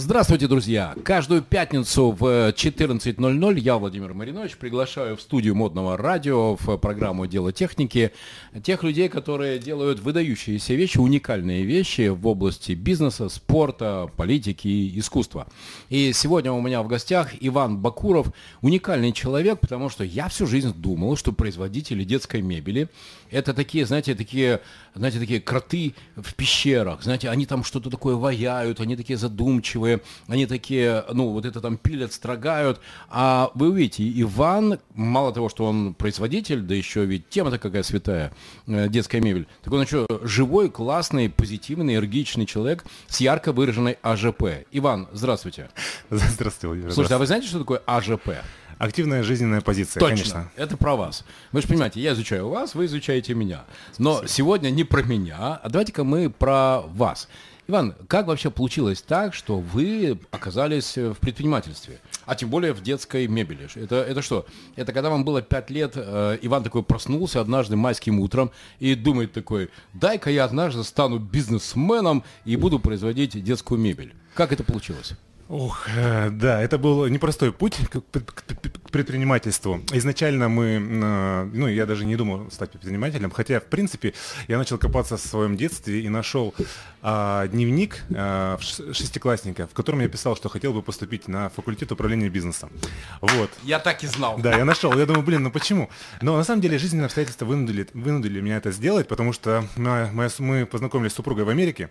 Здравствуйте, друзья! Каждую пятницу в 14.00 я, Владимир Маринович, приглашаю в студию модного радио в программу «Дело техники» тех людей, которые делают выдающиеся вещи, уникальные вещи в области бизнеса, спорта, политики и искусства. И сегодня у меня в гостях Иван Бакуров, уникальный человек, потому что я всю жизнь думал, что производители детской мебели это такие, знаете, такие, знаете, такие кроты в пещерах, знаете, они там что-то такое ваяют, они такие задумчивые, они такие, ну, вот это там пилят, строгают. А вы увидите, Иван, мало того, что он производитель, да еще ведь тема-то какая святая, э, детская мебель, так он еще живой, классный, позитивный, энергичный человек с ярко выраженной АЖП. Иван, здравствуйте. Здравствуйте, Владимир. Слушайте, а вы знаете, что такое АЖП? Активная жизненная позиция, Точно. конечно. Это про вас. Вы же понимаете, я изучаю вас, вы изучаете меня. Но Спасибо. сегодня не про меня, а давайте-ка мы про вас. Иван, как вообще получилось так, что вы оказались в предпринимательстве, а тем более в детской мебели? Это, это что? Это когда вам было 5 лет, э, Иван такой проснулся однажды майским утром и думает такой, дай-ка я однажды стану бизнесменом и буду производить детскую мебель. Как это получилось? Ох, э, да, это был непростой путь к предпринимательству. Изначально мы, э, ну, я даже не думал стать предпринимателем, хотя, в принципе, я начал копаться в своем детстве и нашел а, дневник а, шестиклассника, в котором я писал, что хотел бы поступить на факультет управления бизнесом. Вот. Я так и знал. Да, я нашел. Я думаю, блин, ну почему? Но на самом деле жизненные обстоятельства вынудили, вынудили меня это сделать, потому что мы, мы познакомились с супругой в Америке,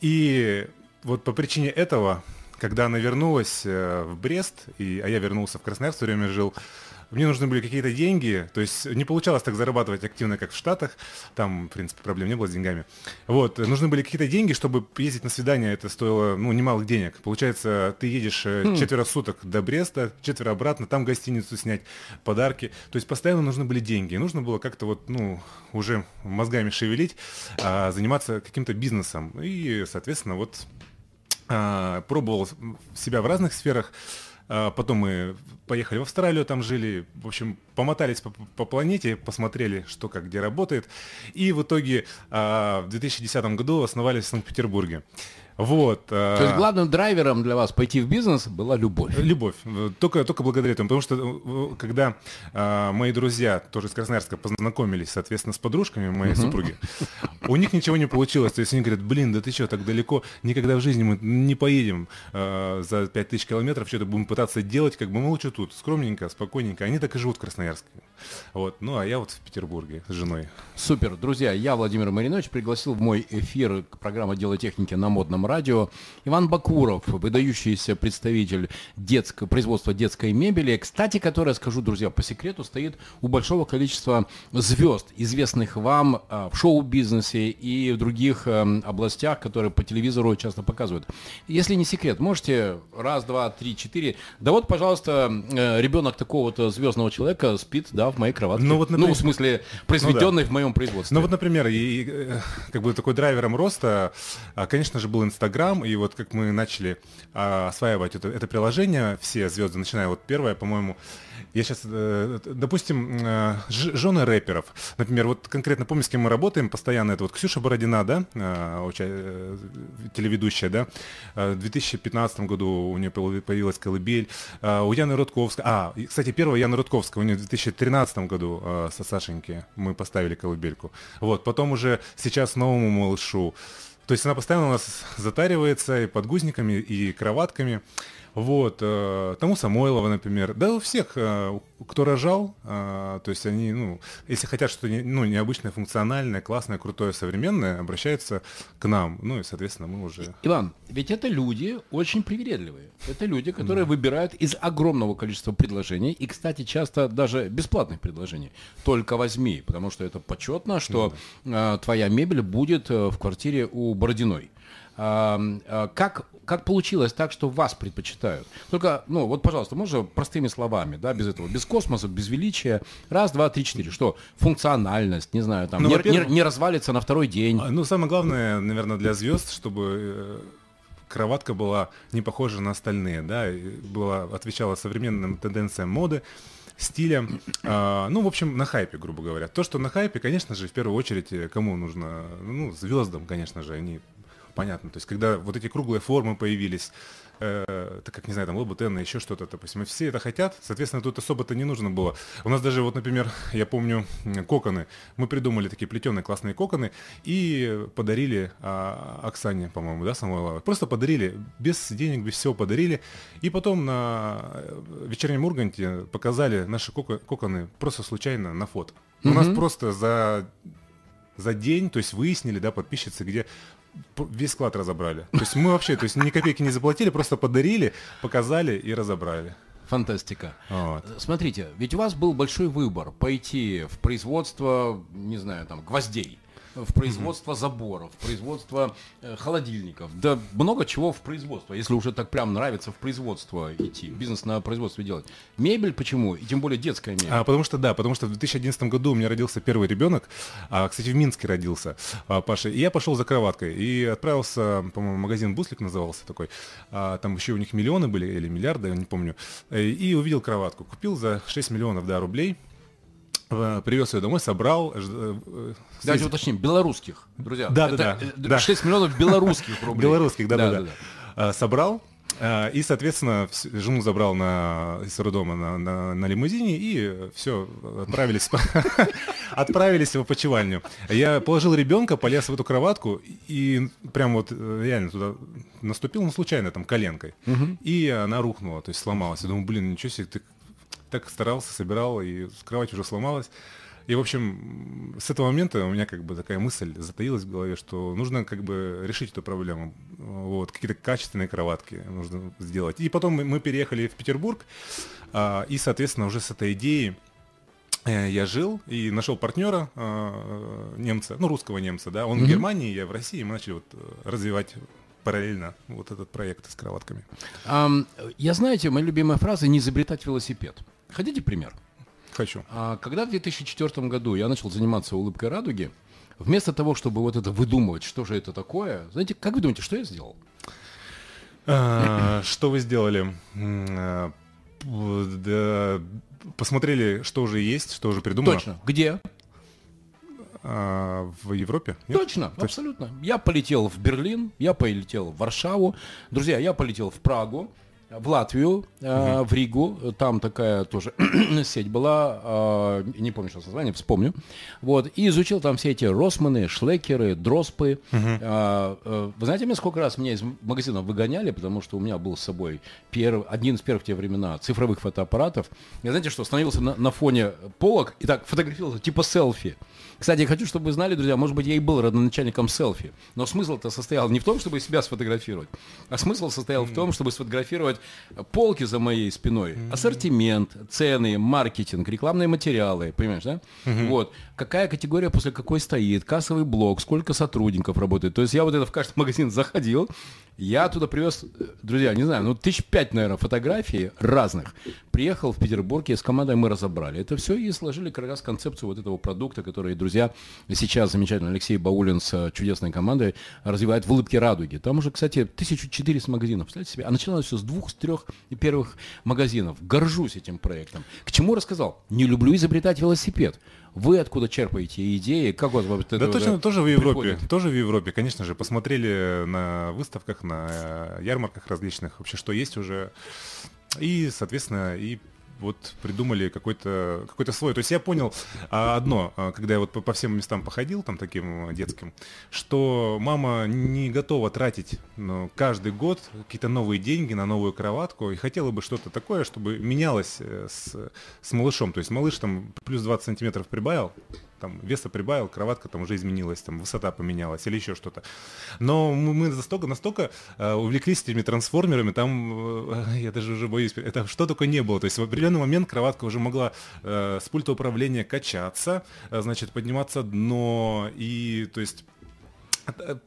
и вот по причине этого когда она вернулась э, в Брест, и, а я вернулся в Красноярск, все время жил, мне нужны были какие-то деньги, то есть не получалось так зарабатывать активно, как в Штатах, там, в принципе, проблем не было с деньгами. Вот, нужны были какие-то деньги, чтобы ездить на свидание, это стоило, ну, немалых денег. Получается, ты едешь э, хм. четверо суток до Бреста, четверо обратно, там гостиницу снять, подарки, то есть постоянно нужны были деньги, нужно было как-то вот, ну, уже мозгами шевелить, а, заниматься каким-то бизнесом, и, соответственно, вот пробовал себя в разных сферах. А, потом мы поехали в Австралию, там жили, в общем, помотались по, по планете, посмотрели, что как где работает. И в итоге а, в 2010 году основались в Санкт-Петербурге. Вот. То есть главным драйвером для вас пойти в бизнес была любовь? Любовь. Только, только благодаря этому. Потому что когда а, мои друзья, тоже из Красноярска, познакомились, соответственно, с подружками моей uh-huh. супруги, у них ничего не получилось. То есть они говорят, блин, да ты что, так далеко, никогда в жизни мы не поедем а, за 5000 километров, что-то будем пытаться делать, как бы мы лучше тут, скромненько, спокойненько. Они так и живут в Красноярске. Вот. Ну, а я вот в Петербурге с женой. Супер. Друзья, я, Владимир Маринович, пригласил в мой эфир программы «Дело техники» на модном радио. Иван Бакуров, выдающийся представитель детско, производства детской мебели, кстати, которая, скажу, друзья, по секрету, стоит у большого количества звезд, известных вам а, в шоу-бизнесе и в других а, областях, которые по телевизору часто показывают. Если не секрет, можете раз, два, три, четыре. Да вот, пожалуйста, э, ребенок такого-то звездного человека спит, да, в моей кроватке. Ну, вот, например... ну в смысле, произведенный ну, да. в моем производстве. Ну вот, например, и, и, э, как бы такой драйвером роста, а, конечно же, был Инстаграм, и вот как мы начали а, осваивать это, это приложение, все звезды, начиная вот первое, по-моему, я сейчас, э, допустим, э, жены рэперов, например, вот конкретно помню, с кем мы работаем постоянно, это вот Ксюша Бородина, да, э, телеведущая, да, в 2015 году у нее появилась колыбель, у Яны Рудковской, а, кстати, первая Яна Рудковская, у нее в 2013 году со Сашеньки мы поставили колыбельку, вот, потом уже сейчас новому малышу, то есть она постоянно у нас затаривается и подгузниками, и кроватками. Вот, э, тому Самойлова, например, да у всех, э, кто рожал, э, то есть они, ну, если хотят что-то ну, необычное, функциональное, классное, крутое, современное, обращаются к нам, ну и, соответственно, мы уже... Иван, ведь это люди очень привередливые, это люди, которые да. выбирают из огромного количества предложений, и, кстати, часто даже бесплатных предложений, только возьми, потому что это почетно, что да. твоя мебель будет в квартире у Бородиной. Как как получилось так, что вас предпочитают? Только, ну, вот, пожалуйста, можно простыми словами, да, без этого, без космоса, без величия. Раз, два, три, четыре. Что? Функциональность, не знаю, там, ну, не, не, не развалится на второй день. А, ну, самое главное, наверное, для звезд, чтобы э, кроватка была не похожа на остальные, да, была, отвечала современным тенденциям моды, стиля, а, ну, в общем, на хайпе, грубо говоря. То, что на хайпе, конечно же, в первую очередь, э, кому нужно, ну, звездам, конечно же, они понятно. То есть, когда вот эти круглые формы появились, э, так как, не знаю, там, лабутен, еще что-то, допустим, и все это хотят, соответственно, тут особо-то не нужно было. У нас даже, вот, например, я помню, коконы, мы придумали такие плетеные классные коконы и подарили а, Оксане, по-моему, да, Самойловой, просто подарили, без денег, без всего подарили, и потом на вечернем Урганте показали наши коконы просто случайно на фото. У нас просто за за день, то есть выяснили, да, подписчицы, где весь склад разобрали. То есть мы вообще, то есть ни копейки не заплатили, просто подарили, показали и разобрали. Фантастика. Вот. Смотрите, ведь у вас был большой выбор пойти в производство, не знаю, там, гвоздей в производство заборов, в производство э, холодильников, да много чего в производство, если уже так прям нравится в производство идти, бизнес на производстве делать. Мебель почему? И тем более детская мебель. А, потому что, да, потому что в 2011 году у меня родился первый ребенок, а, кстати, в Минске родился а, Паша, и я пошел за кроваткой и отправился, по-моему, магазин Буслик назывался такой, а, там еще у них миллионы были или миллиарды, я не помню, э, и увидел кроватку, купил за 6 миллионов, да, рублей, привез ее домой, собрал. Э, э, Давайте уточним, белорусских, друзья. Да, да, да. 6 миллионов белорусских рублей. Белорусских, да, да, да. Собрал, и, соответственно, жену забрал на, из роддома на, на, на лимузине, и все, отправились, отправились в опочивальню. Я положил ребенка, полез в эту кроватку, и прям вот реально туда наступил, ну, случайно, там, коленкой. И она рухнула, то есть сломалась. Я думаю, блин, ничего себе, ты так старался, собирал, и кровать уже сломалась. И, в общем, с этого момента у меня как бы такая мысль затаилась в голове, что нужно как бы решить эту проблему. Вот, какие-то качественные кроватки нужно сделать. И потом мы переехали в Петербург, а, и, соответственно, уже с этой идеей э, я жил и нашел партнера а, немца, ну русского немца, да, он mm-hmm. в Германии, я в России, мы начали вот развивать параллельно вот этот проект с кроватками. Um, я знаете, моя любимая фраза «не изобретать велосипед». Хотите пример? Хочу. А, когда в 2004 году я начал заниматься улыбкой радуги, вместо того, чтобы вот это выдумывать, что же это такое, знаете, как вы думаете, что я сделал? А, что вы сделали? Посмотрели, что уже есть, что уже придумано. Точно. Где? А, в Европе? Нет? Точно, Точно, абсолютно. Я полетел в Берлин, я полетел в Варшаву. Друзья, я полетел в Прагу в Латвию, э, в Ригу, там такая тоже сеть была, э, не помню, что название, вспомню, вот, и изучил там все эти Росманы, Шлекеры, Дроспы. Э, э, вы знаете, мне сколько раз меня из магазинов выгоняли, потому что у меня был с собой перв, один из первых в те времена цифровых фотоаппаратов. Я знаете что, становился на, на фоне полок и так фотографировался, типа селфи. Кстати, я хочу, чтобы вы знали, друзья, может быть, я и был родоначальником селфи, но смысл-то состоял не в том, чтобы себя сфотографировать, а смысл состоял в том, чтобы сфотографировать полки за моей спиной, ассортимент, цены, маркетинг, рекламные материалы, понимаешь, да? Вот. Какая категория после какой стоит, кассовый блок, сколько сотрудников работает. То есть я вот это в каждый магазин заходил, я туда привез, друзья, не знаю, ну тысяч пять, наверное, фотографий разных. Приехал в Петербург, и с командой мы разобрали это все и сложили как раз концепцию вот этого продукта, который, друзья, сейчас замечательно Алексей Баулин с э, чудесной командой развивает в улыбке радуги. Там уже, кстати, 1400 магазинов, представляете себе? А начиналось все с двух, с трех первых магазинов. Горжусь этим проектом. К чему рассказал? Не люблю изобретать велосипед. Вы откуда черпаете идеи? Как вот это Да точно, тоже в Европе. Приходит? Тоже в Европе, конечно же. Посмотрели на выставках, на э, ярмарках различных, вообще что есть уже. И, соответственно, и вот придумали какой-то какой свой. То есть я понял а, одно, а, когда я вот по, по всем местам походил, там таким а, детским, что мама не готова тратить ну, каждый год какие-то новые деньги на новую кроватку и хотела бы что-то такое, чтобы менялось э, с, с малышом. То есть малыш там плюс 20 сантиметров прибавил, там веса прибавил, кроватка там уже изменилась, там высота поменялась или еще что-то. Но мы настолько, настолько э, увлеклись этими трансформерами, там, э, я даже уже боюсь, это что только не было. То есть в определенный момент кроватка уже могла э, с пульта управления качаться, значит, подниматься дно, и, то есть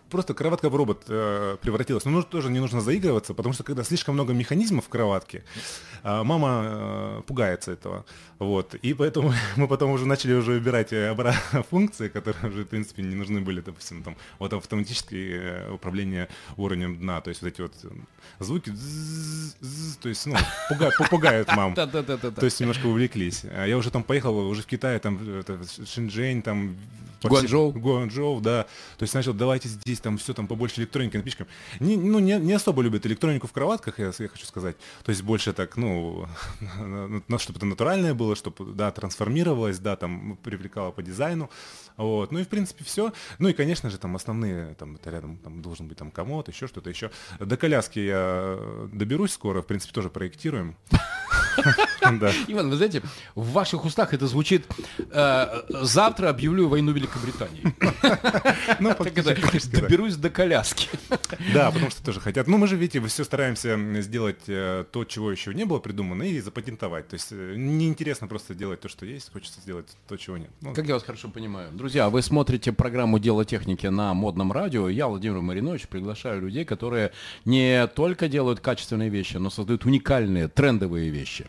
просто кроватка в робот э, превратилась. Но нужно, тоже не нужно заигрываться, потому что когда слишком много механизмов в кроватке, э, мама э, пугается этого. Вот. И поэтому мы потом уже начали уже выбирать э, функции, которые уже, в принципе, не нужны были, допустим, там, вот автоматическое э, управление уровнем дна, то есть вот эти вот звуки, то есть, ну, пугают, пугают мам. То есть немножко увлеклись. А я уже там поехал, уже в Китай, там, Шинджень, там... Гуанчжоу. Гуанчжоу, да. То есть начал давать давайте здесь там все там побольше электроники напичкам. Не, ну, не, не особо любят электронику в кроватках, я, я хочу сказать. То есть больше так, ну, чтобы это натуральное было, чтобы, да, трансформировалось, да, там привлекало по дизайну. Вот. Ну и в принципе все. Ну и, конечно же, там основные, там это рядом там должен быть там комод, еще что-то еще. До коляски я доберусь скоро, в принципе, тоже проектируем. Иван, вы знаете, в ваших устах это звучит э, «завтра объявлю войну Великобритании». Ну, доберусь до коляски. Да, потому что тоже хотят. Ну, мы же, видите, все стараемся сделать э, то, чего еще не было придумано, и запатентовать. То есть э, неинтересно просто делать то, что есть, хочется сделать то, чего нет. Ну, как я вас хорошо понимаю. Друзья, вы смотрите программу «Дело техники» на модном радио. Я, Владимир Маринович, приглашаю людей, которые не только делают качественные вещи, но создают уникальные, трендовые вещи.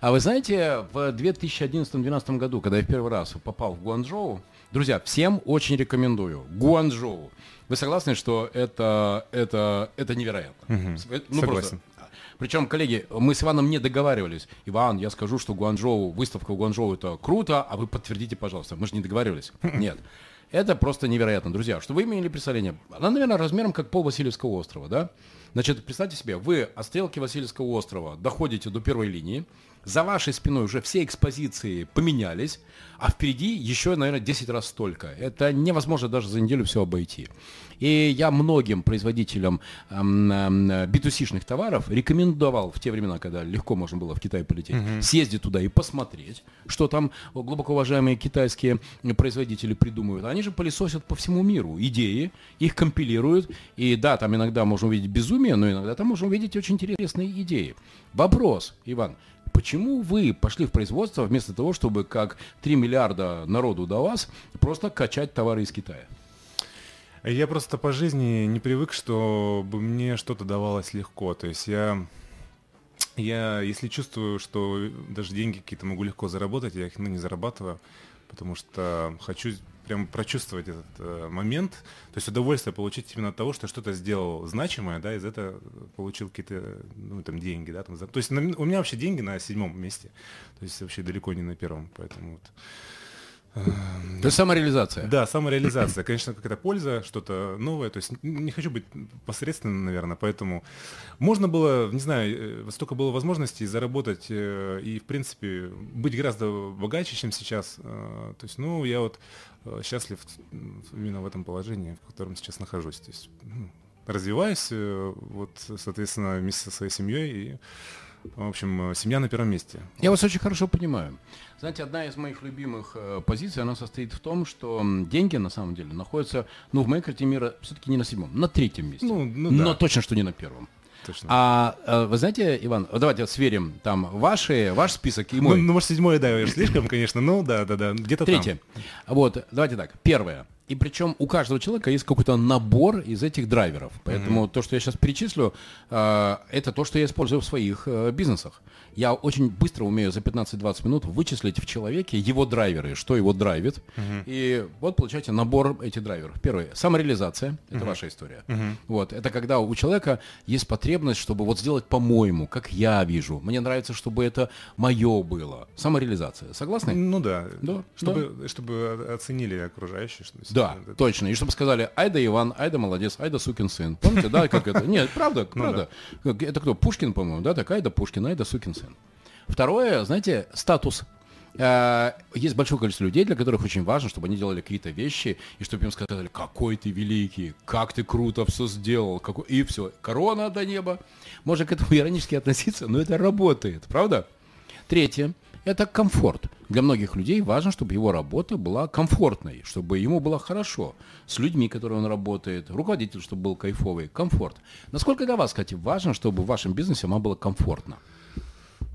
А вы знаете, в 2011-2012 году, когда я в первый раз попал в Гуанчжоу, друзья, всем очень рекомендую. Гуанчжоу. Вы согласны, что это, это, это невероятно? Угу. Ну, Согласен. Просто, причем, коллеги, мы с Иваном не договаривались. Иван, я скажу, что Гуанчжоу, выставка в Гуанчжоу это круто, а вы подтвердите, пожалуйста. Мы же не договаривались. Нет. Это просто невероятно, друзья. Что вы имели представление? Она, наверное, размером как пол Васильевского острова, да? Значит, представьте себе, вы от стрелки Васильевского острова доходите до первой линии, за вашей спиной уже все экспозиции поменялись, а впереди еще, наверное, 10 раз столько. Это невозможно даже за неделю все обойти. И я многим производителям эм, эм, B2C-шных товаров рекомендовал в те времена, когда легко можно было в Китай полететь, mm-hmm. съездить туда и посмотреть, что там глубоко уважаемые китайские производители придумывают. Они же пылесосят по всему миру идеи, их компилируют. И да, там иногда можно увидеть безумие, но иногда там можно увидеть очень интересные идеи. Вопрос, Иван, Почему вы пошли в производство вместо того, чтобы как 3 миллиарда народу до вас просто качать товары из Китая? Я просто по жизни не привык, чтобы мне что-то давалось легко. То есть я, я если чувствую, что даже деньги какие-то могу легко заработать, я их ну, не зарабатываю, потому что хочу прям прочувствовать этот э, момент, то есть удовольствие получить именно от того, что что-то сделал значимое, да, из этого получил какие-то, ну, там, деньги, да, там, за... то есть на, у меня вообще деньги на седьмом месте, то есть вообще далеко не на первом, поэтому вот. То есть самореализация. Да, самореализация. Конечно, какая-то польза, что-то новое. То есть не хочу быть посредственным, наверное, поэтому можно было, не знаю, э, столько было возможностей заработать э, и, в принципе, быть гораздо богаче, чем сейчас. Э, то есть, ну, я вот счастлив именно в этом положении, в котором сейчас нахожусь. То есть развиваюсь, вот, соответственно, вместе со своей семьей и в общем, семья на первом месте. Я вас очень хорошо понимаю. Знаете, одна из моих любимых э, позиций, она состоит в том, что деньги на самом деле находятся, ну, в моей карте мира все-таки не на седьмом, на третьем месте. Ну, ну, но да. точно, что не на первом. Точно. А, а вы знаете, Иван, давайте вот сверим там ваши, ваш список и мой. Ну, ну может, седьмое, да, слишком, конечно, ну, да, да, да, где-то Третье. Там. Вот, давайте так. Первое. И причем у каждого человека есть какой-то набор из этих драйверов. Поэтому mm-hmm. то, что я сейчас перечислю, э, это то, что я использую в своих э, бизнесах. Я очень быстро умею за 15-20 минут вычислить в человеке его драйверы, что его драйвит. Mm-hmm. И вот получаете набор этих драйверов. Первый самореализация, это mm-hmm. ваша история. Mm-hmm. Вот, это когда у человека есть потребность, чтобы вот сделать по-моему, как я вижу. Мне нравится, чтобы это мое было. Самореализация. Согласны? Ну да. Да. Чтобы, да. чтобы оценили окружающие. Что да, это... точно. И чтобы сказали, айда Иван, айда молодец, айда сукин сын. Помните, да, как это? Нет, правда, ну правда. Это кто? Пушкин, по-моему, да, так, айда Пушкин, айда сукин сын. Второе, знаете, статус. Э, есть большое количество людей, для которых очень важно, чтобы они делали какие-то вещи, и чтобы им сказали, какой ты великий, как ты круто все сделал, какой... и все, корона до неба. Можно к этому иронически относиться, но это работает, правда? Третье – это комфорт. Для многих людей важно, чтобы его работа была комфортной, чтобы ему было хорошо с людьми, которые он работает, руководитель, чтобы был кайфовый, комфорт. Насколько для вас, кстати, важно, чтобы в вашем бизнесе вам было комфортно?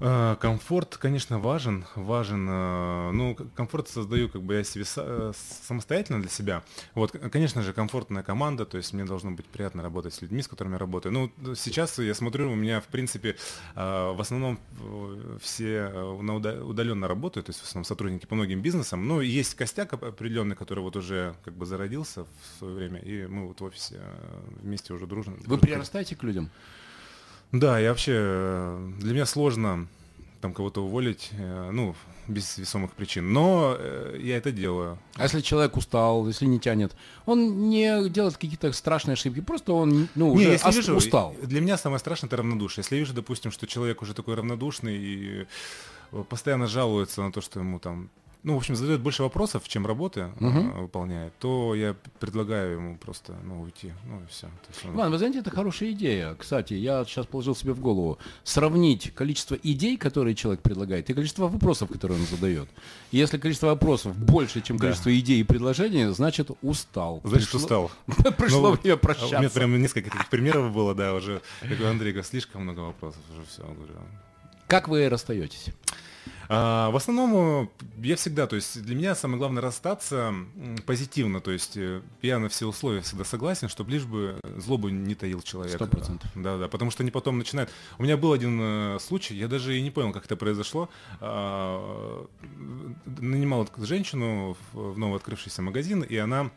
Э, комфорт, конечно, важен, важен. Э, ну, комфорт создаю как бы я себе э, самостоятельно для себя. Вот, конечно же, комфортная команда, то есть мне должно быть приятно работать с людьми, с которыми я работаю. Ну, сейчас я смотрю, у меня, в принципе, в основном все удаленно работают, то есть в основном сотрудники по многим бизнесам. Ну, есть костяк определенный, который вот уже как бы зародился в свое время, и мы вот в офисе вместе уже дружно. Вы прирастаете к людям? Да, и вообще для меня сложно там кого-то уволить, э, ну, без весомых причин. Но э, я это делаю. А если человек устал, если не тянет, он не делает какие-то страшные ошибки, просто он ну, Не, уже если ос- вижу, устал. Для меня самое страшное это равнодушие. Если я вижу, допустим, что человек уже такой равнодушный и э, постоянно жалуется на то, что ему там ну, в общем, задает больше вопросов, чем работы э, выполняет, то я предлагаю ему просто, ну, уйти, ну, и все. Иван, вы знаете, это хорошая идея. Кстати, я сейчас положил себе в голову сравнить количество идей, которые человек предлагает, и количество вопросов, которые он задает. И если количество вопросов больше, чем Да. количество идей и предложений, значит устал. Значит, Пришло- устал. Пришло Ну, время а У меня прощаться. прям несколько таких примеров было, да, уже. Я говорю, Андрей, слишком много вопросов уже все. Говорю, Как вы расстаетесь? А, в основном э, я всегда, то есть для меня самое главное расстаться позитивно, то есть э, я на все условия всегда согласен, чтобы лишь бы злобу не таил человек. Сто процентов. Да, да, потому что они потом начинают. У меня был один э, случай, я даже и не понял, как это произошло. А, нанимал женщину в, в новооткрывшийся магазин, и она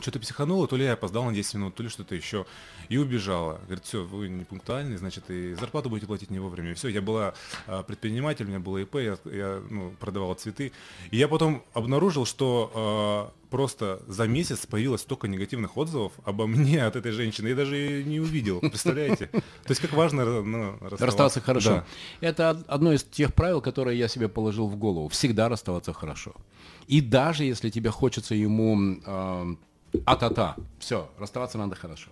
что-то психанула, то ли я опоздал на 10 минут, то ли что-то еще, и убежала. Говорит, все, вы не пунктуальны, значит, и зарплату будете платить не вовремя. Все, я была а, предприниматель, у меня было ИП, я, я, ну, продавала цветы. И я потом обнаружил, что а, просто за месяц появилось столько негативных отзывов обо мне от этой женщины. Я даже и не увидел, представляете? То есть как важно ну, расставаться. Расставаться хорошо. Да. Это од- одно из тех правил, которые я себе положил в голову. Всегда расставаться хорошо. И даже если тебе хочется ему э, а-та-та, все, расставаться надо хорошо.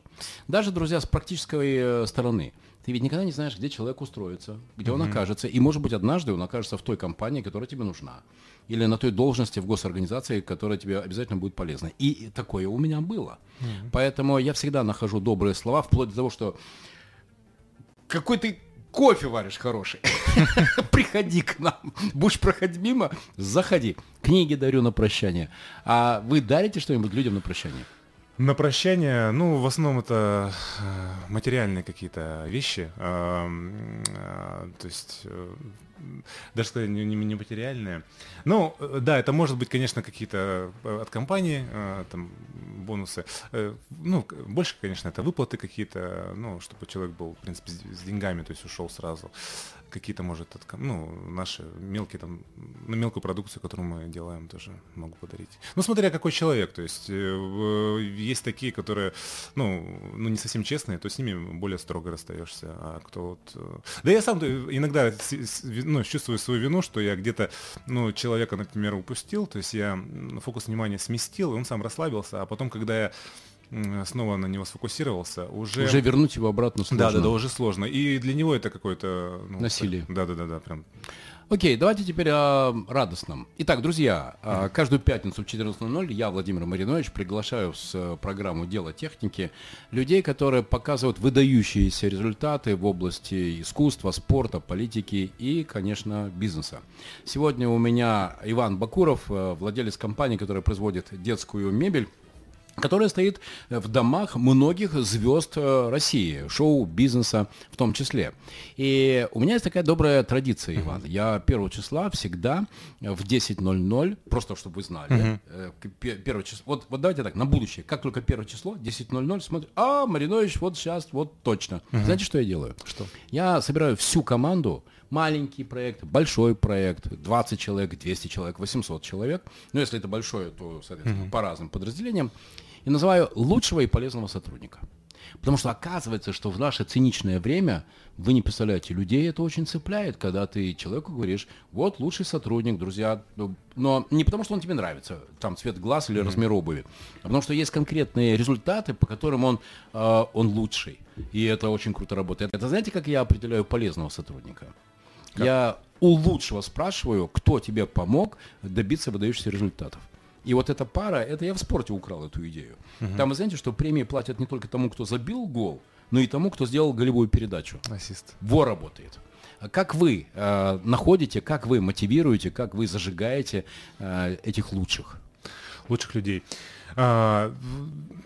Даже, друзья, с практической э, стороны. Ты ведь никогда не знаешь, где человек устроится, где он окажется. И, может быть, однажды он окажется в той компании, которая тебе нужна. Или на той должности в госорганизации, которая тебе обязательно будет полезна. И такое у меня было. Поэтому я всегда нахожу добрые слова, вплоть до того, что какой ты кофе варишь хороший. Приходи к нам. Будешь проходить мимо, заходи. Книги дарю на прощание. А вы дарите что-нибудь людям на прощание? На прощание, ну, в основном это э, материальные какие-то вещи, эм, э, то есть э, даже сказать не, не- материальные. Ну, да, это может быть, конечно, какие-то от компании, там, бонусы. Ну, больше, конечно, это выплаты какие-то, ну, чтобы человек был, в принципе, с деньгами, то есть ушел сразу. Какие-то, может, от, ком- ну, наши мелкие там, на мелкую продукцию, которую мы делаем, тоже могу подарить. Ну, смотря какой человек, то есть э, в- есть такие, которые, ну, ну, не совсем честные, то с ними более строго расстаешься, а кто вот... э, Да я сам э, иногда ну, чувствую свою вину, что я где-то, ну, человека, например, упустил, то есть я фокус внимания сместил, и он сам расслабился, а потом, когда я снова на него сфокусировался, уже... Уже вернуть его обратно сложно. Да, да, да, уже сложно. И для него это какое-то... ну, Насилие. Да, да, да, да, прям. Окей, давайте теперь о радостном. Итак, друзья, а, каждую пятницу в 14.00 я, Владимир Маринович, приглашаю в с- программу «Дело техники» людей, которые показывают выдающиеся результаты в области искусства, спорта, политики и, конечно, бизнеса. Сегодня у меня Иван Бакуров, э, владелец компании, которая производит детскую мебель, которая стоит э, в домах многих звезд э, России, шоу-бизнеса в том числе. И у меня есть такая добрая традиция, Иван. Я 1 числа всегда э, в 10.00, просто чтобы вы знали, первое число, вот, вот давайте так, на будущее, как только 1 число, 10.00, смотрю, а, Маринович, вот сейчас, вот точно. Знаете, что я делаю? Что? Я собираю всю команду, маленький проект, большой проект, 20 человек, 200 человек, 800 человек. Ну, если это большое, то, соответственно, по разным подразделениям. И называю лучшего и полезного сотрудника. Потому что оказывается, что в наше циничное время, вы не представляете, людей это очень цепляет, когда ты человеку говоришь, вот лучший сотрудник, друзья, ну, но не потому, что он тебе нравится, там цвет глаз или размер обуви, а потому что есть конкретные результаты, по которым он, э, он лучший. И это очень круто работает. Это знаете, как я определяю полезного сотрудника? Я у лучшего спрашиваю, кто тебе помог добиться выдающихся результатов. И вот эта пара, это я в спорте украл эту идею. Там вы знаете, что премии платят не только тому, кто забил гол, но и тому, кто сделал голевую передачу. Ассист. Во работает. Как вы э, находите, как вы мотивируете, как вы зажигаете э, этих лучших? Лучших людей. А,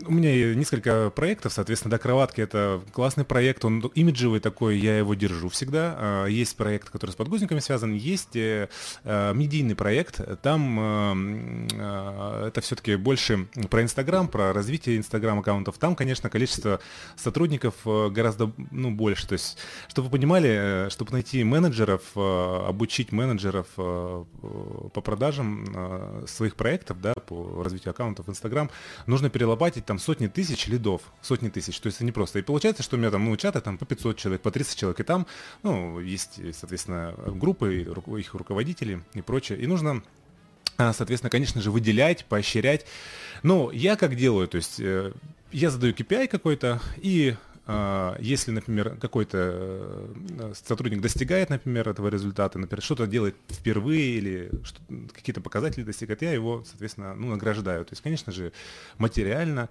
у меня несколько проектов, соответственно, да, кроватки это классный проект, он имиджевый такой, я его держу всегда. А, есть проект, который с подгузниками связан, есть э, э, медийный проект, там э, это все-таки больше про Инстаграм, про развитие Инстаграм-аккаунтов. Там, конечно, количество сотрудников гораздо ну, больше. То есть, чтобы вы понимали, чтобы найти менеджеров, обучить менеджеров по продажам своих проектов, да, по развитию аккаунтов в Инстаграм, нужно перелопатить там сотни тысяч лидов, сотни тысяч, то есть это не просто. И получается, что у меня там, ну, чаты там по 500 человек, по 30 человек, и там, ну, есть, соответственно, группы, их руководители и прочее, и нужно а, Соответственно, конечно же, выделять, поощрять. Но я как делаю, то есть э, я задаю KPI какой-то, и а, если, например, какой-то э, сотрудник достигает, например, этого результата, например, что-то делает впервые или какие-то показатели достигает, я его, соответственно, ну, награждаю. То есть, конечно же, материально.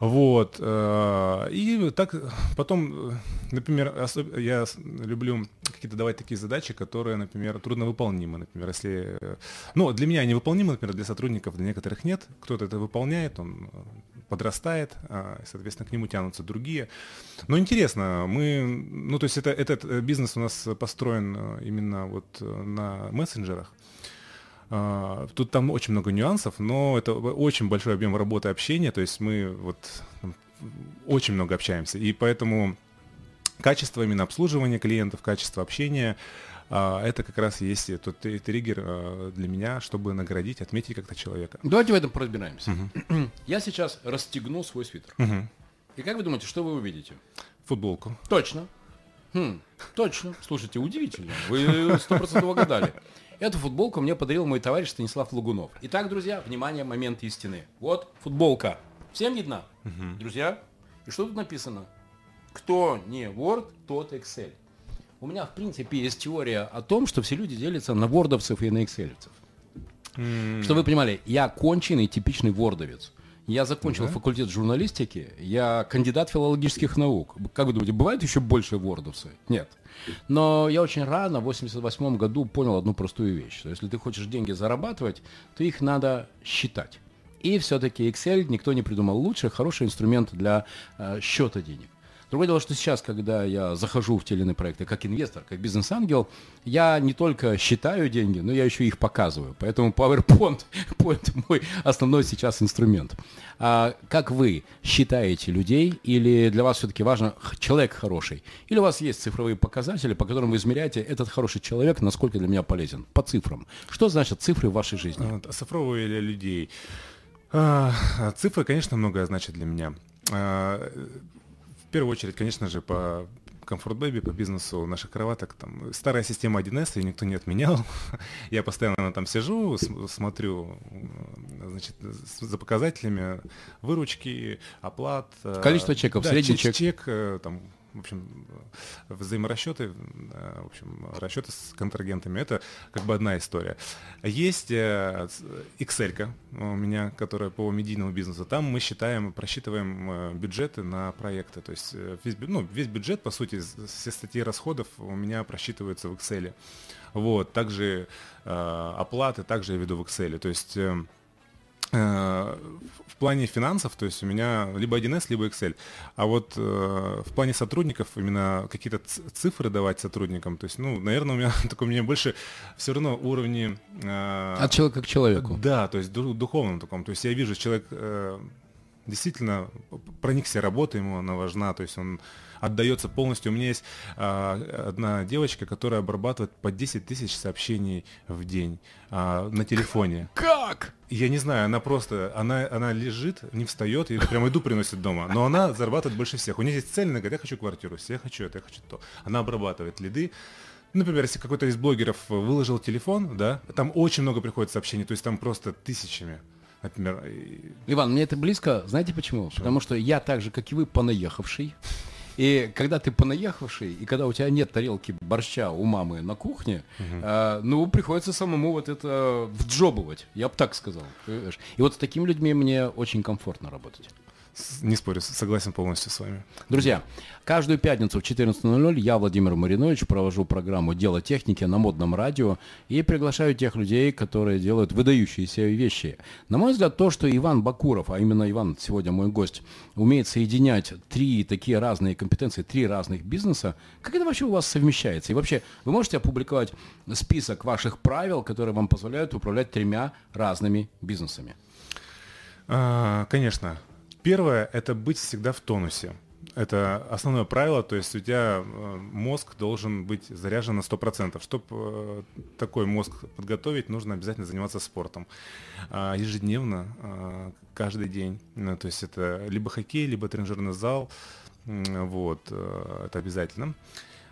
Вот. Э, и так потом, например, я люблю какие-то давать такие задачи, которые, например, трудновыполнимы. Например, если... Э, ну, для меня они выполнимы, например, для сотрудников, для некоторых нет. Кто-то это выполняет, он подрастает, а, соответственно, к нему тянутся другие. Но интересно, мы, ну, то есть это, этот э, бизнес у нас построен э, именно вот э, на мессенджерах. А, тут там очень много нюансов, но это очень большой объем работы общения, то есть мы вот очень много общаемся, и поэтому качество именно обслуживания клиентов, качество общения, это как раз есть тот триггер а, для меня, чтобы наградить, отметить как-то человека. Давайте в этом разбираемся. Угу. Я сейчас расстегну свой свитер. Угу. И как вы думаете, что вы увидите? Футболку. Точно. Хм, точно. Слушайте, удивительно. Вы сто процентов угадали. Эту футболку мне подарил мой товарищ Станислав Лагунов. Итак, друзья, внимание, момент истины. Вот футболка. Всем видно? Угу. Друзья, и что тут написано? Кто не Word, тот Excel. У меня, в принципе, есть теория о том, что все люди делятся на вордовцев и на экселевцев. Mm. Что вы понимали, я конченый типичный вордовец. Я закончил да? факультет журналистики, я кандидат филологических наук. Как вы думаете, бывают еще больше вордовцы? Нет. Но я очень рано, в 88 году, понял одну простую вещь. Что если ты хочешь деньги зарабатывать, то их надо считать. И все-таки Excel никто не придумал лучше, хороший инструмент для э, счета денег. Другое дело, что сейчас, когда я захожу в те или иные проекты как инвестор, как бизнес-ангел, я не только считаю деньги, но я еще их показываю. Поэтому PowerPoint мой основной сейчас инструмент. А как вы считаете людей, или для вас все-таки важно человек хороший? Или у вас есть цифровые показатели, по которым вы измеряете этот хороший человек, насколько для меня полезен? По цифрам. Что значит цифры в вашей жизни? Цифровые людей. А, цифры, конечно, многое значит для меня. В первую очередь, конечно же, по Comfort Baby, по бизнесу наших кроваток. Там, старая система 1С, ее никто не отменял. Я постоянно там сижу, смотрю значит, за показателями выручки, оплат. Количество чеков, да, средний чек. чек э, там, в общем, взаиморасчеты, в общем, расчеты с контрагентами, это как бы одна история. Есть э, Excel у меня, которая по медийному бизнесу. Там мы считаем, просчитываем э, бюджеты на проекты. То есть э, весь, ну, весь бюджет, по сути, все статьи расходов у меня просчитываются в Excel. Вот, также э, оплаты также я веду в Excel. То есть э, в плане финансов, то есть у меня либо 1С, либо Excel. А вот э, в плане сотрудников именно какие-то цифры давать сотрудникам, то есть, ну, наверное, у меня такой у меня больше все равно уровни... Э, От человека к человеку. Да, то есть духовном таком. То есть я вижу, человек э, действительно проникся работой, ему она важна, то есть он отдается полностью. У меня есть а, одна девочка, которая обрабатывает по 10 тысяч сообщений в день а, на телефоне. Как? Я не знаю, она просто, она, она лежит, не встает, и прям еду приносит дома. Но она зарабатывает больше всех. У нее есть цель, она говорит, я хочу квартиру, я хочу это, я хочу то. Она обрабатывает лиды. Например, если какой-то из блогеров выложил телефон, да, там очень много приходит сообщений, то есть там просто тысячами. Например, Иван, мне это близко, знаете почему? почему? Потому что я так же, как и вы, понаехавший. И когда ты понаехавший, и когда у тебя нет тарелки борща у мамы на кухне, угу. э, ну, приходится самому вот это вджобывать, я бы так сказал. И вот с такими людьми мне очень комфортно работать. Не спорю, согласен полностью с вами. Друзья, каждую пятницу в 14.00 я, Владимир Маринович, провожу программу «Дело техники» на модном радио и приглашаю тех людей, которые делают выдающиеся вещи. На мой взгляд, то, что Иван Бакуров, а именно Иван сегодня мой гость, умеет соединять три такие разные компетенции, три разных бизнеса, как это вообще у вас совмещается? И вообще, вы можете опубликовать список ваших правил, которые вам позволяют управлять тремя разными бизнесами? А, конечно. Первое – это быть всегда в тонусе. Это основное правило, то есть у тебя э, мозг должен быть заряжен на 100%. Чтобы э, такой мозг подготовить, нужно обязательно заниматься спортом. А, ежедневно, а, каждый день. Ну, то есть это либо хоккей, либо тренажерный зал. Вот, э, это обязательно.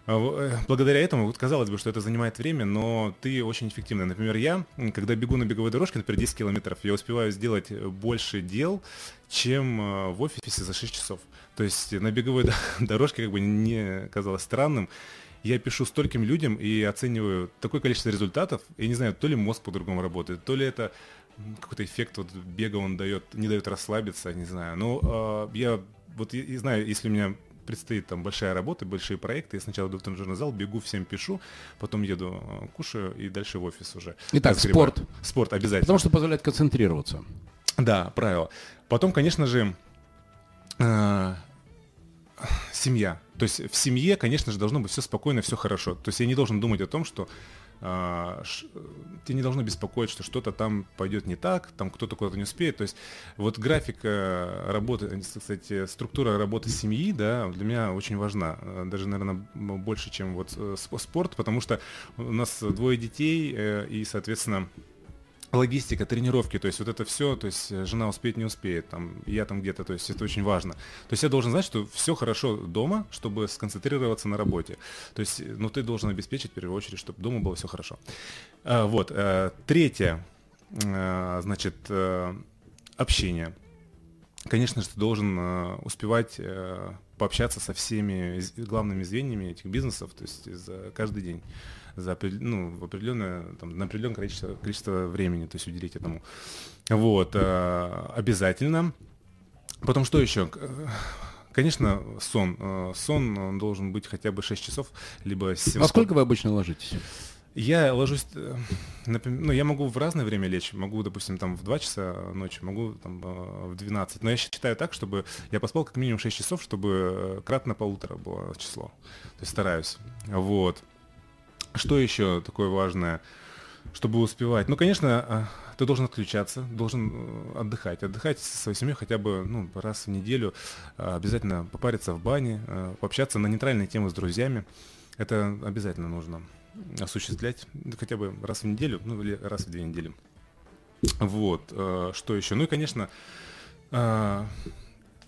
А, благодаря этому, вот казалось бы, что это занимает время, но ты очень эффективный. Например, я, когда бегу на беговой дорожке, например, 10 километров, я успеваю сделать больше дел, чем э, в офисе за 6 часов. То есть на беговой дорожке, как бы не казалось странным, я пишу стольким людям и оцениваю такое количество результатов, я не знаю, то ли мозг по-другому работает, то ли это какой-то эффект вот бега он дает, не дает расслабиться, не знаю. Но э, я вот я, знаю, если у меня предстоит там большая работа, большие проекты. Я сначала иду в тренажерный зал, бегу, всем пишу, потом еду, э, кушаю и дальше в офис уже. Итак, спорт. Спорт обязательно. Потому что позволяет концентрироваться. Да, правило. Потом, конечно же, э, семья. То есть в семье, конечно же, должно быть все спокойно, все хорошо. То есть я не должен думать о том, что а, тебе не должно беспокоить, что что-то там пойдет не так, там кто-то куда-то не успеет. То есть вот графика работы, кстати, структура работы семьи, да, для меня очень важна. Даже, наверное, больше, чем вот э, спорт, потому что у нас двое детей, э, и, соответственно, логистика, тренировки, то есть вот это все, то есть э, жена успеет, не успеет, там, я там где-то, то есть это очень важно. То есть я должен знать, что все хорошо дома, чтобы сконцентрироваться на работе. То есть, э, ну, ты должен обеспечить, в первую очередь, чтобы дома было все хорошо. А, вот. А, третье, а, значит, а, общение. Конечно же, ты должен а, успевать а, пообщаться со всеми главными звеньями этих бизнесов, то есть за каждый день за ну, определенное, там, на определенное количество, количество времени, то есть уделить этому. Вот, э, обязательно. Потом что еще? Конечно, сон. Э, сон он должен быть хотя бы 6 часов, либо 7. А сколько вы обычно ложитесь? Я ложусь, э, ну, я могу в разное время лечь, могу, допустим, там в 2 часа ночи, могу там в 12, но я считаю так, чтобы я поспал как минимум 6 часов, чтобы кратно полутора было число, то есть стараюсь, вот. Что еще такое важное, чтобы успевать? Ну, конечно, а, ты должен отключаться, должен э, отдыхать. Отдыхать со своей семьей хотя бы ну, раз в неделю, а, обязательно попариться в бане, пообщаться на нейтральные темы с друзьями. Это обязательно нужно осуществлять хотя бы раз в неделю, ну или раз в две недели. Вот, что еще? Ну и, конечно,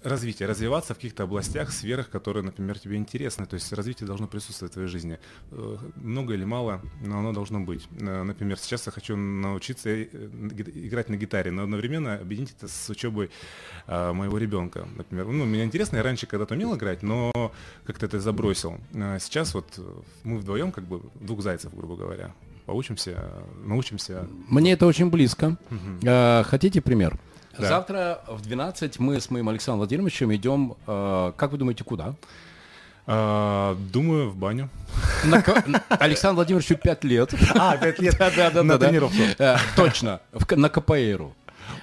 развитие, развиваться в каких-то областях, сферах, которые, например, тебе интересны. То есть развитие должно присутствовать в твоей жизни. Э, много или мало, но оно должно быть. Э, например, сейчас я хочу научиться э, играть на гитаре, но одновременно объединить это с учебой моего ребенка. Например, ну, мне интересно, я раньше когда-то умел играть, но как-то это забросил. Сейчас вот мы вдвоем, как бы, двух зайцев, грубо говоря, поучимся, научимся. Мне это очень близко. Угу. Хотите пример? Да. Завтра в 12 мы с моим Александром Владимировичем идем, э, как вы думаете, куда? А, думаю, в баню. На, Александру Владимировичу 5 лет. А, 5 лет да, да, да, на да, тренировку. Да. Э, точно, в, на КПРу.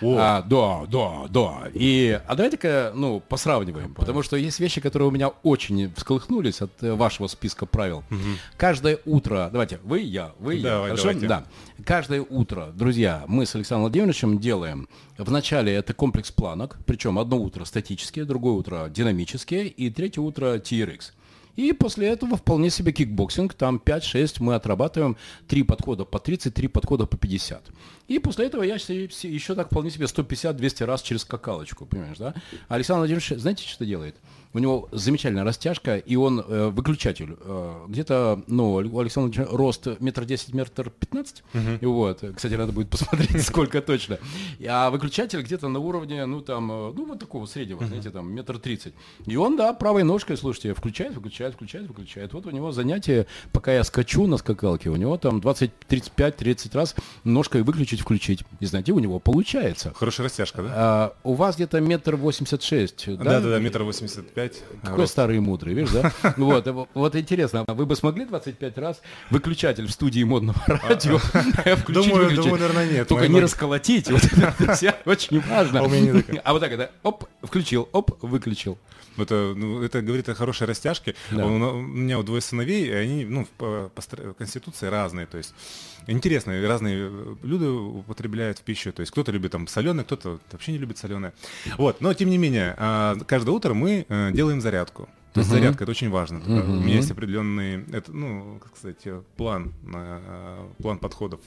А, да, да, да. И, а давайте-ка, ну, посравниваем, потому что есть вещи, которые у меня очень всколыхнулись от э, вашего списка правил. Угу. Каждое утро, давайте, вы, я, вы, Давай, я, хорошо? Давайте. Да. Каждое утро, друзья, мы с Александром Владимировичем делаем, вначале это комплекс планок, причем одно утро статические, другое утро динамические, и третье утро TRX. И после этого вполне себе кикбоксинг, там 5-6 мы отрабатываем 3 подхода по 30, 3 подхода по 50. И после этого я еще так вполне себе 150-200 раз через скакалочку, понимаешь, да? Александр Владимирович, знаете, что делает? У него замечательная растяжка, и он э, выключатель. Э, где-то, ну, у Александра рост метр десять, метр пятнадцать. И вот, кстати, надо будет посмотреть, сколько точно. А выключатель где-то на уровне, ну, там, э, ну, вот такого среднего, знаете, там, метр тридцать. И он, да, правой ножкой, слушайте, включает, выключает, включает, выключает. Вот у него занятие, пока я скачу на скакалке, у него там 20, 35, 30 раз ножкой выключить, включить. И знаете, у него получается. Хорошая растяжка, да? А, у вас где-то метр восемьдесят шесть, да? Да, да, да, метр восемьдесят пять. Какой старый и мудрый, видишь, да? Вот, э, вот интересно, а вы бы смогли 25 раз выключатель в студии модного радио включить, Думаю, выключить? думаю, наверное, нет. Только не расколотить, вот это очень важно. А у не. А вот так это, оп, включил, оп, выключил. Это, ну, это говорит о хорошей растяжке. Да. У, у меня вот двое сыновей, и они ну, по, по стро- конституции разные. То есть интересно, разные э, люди употребляют в пищу. То есть кто-то любит там соленое, кто-то вообще не любит соленое. Вот, но тем не менее, а, каждое утро мы э, делаем зарядку. То есть зарядка это очень важно. У меня есть определенный, это, ну, как сказать, э, план, план подходов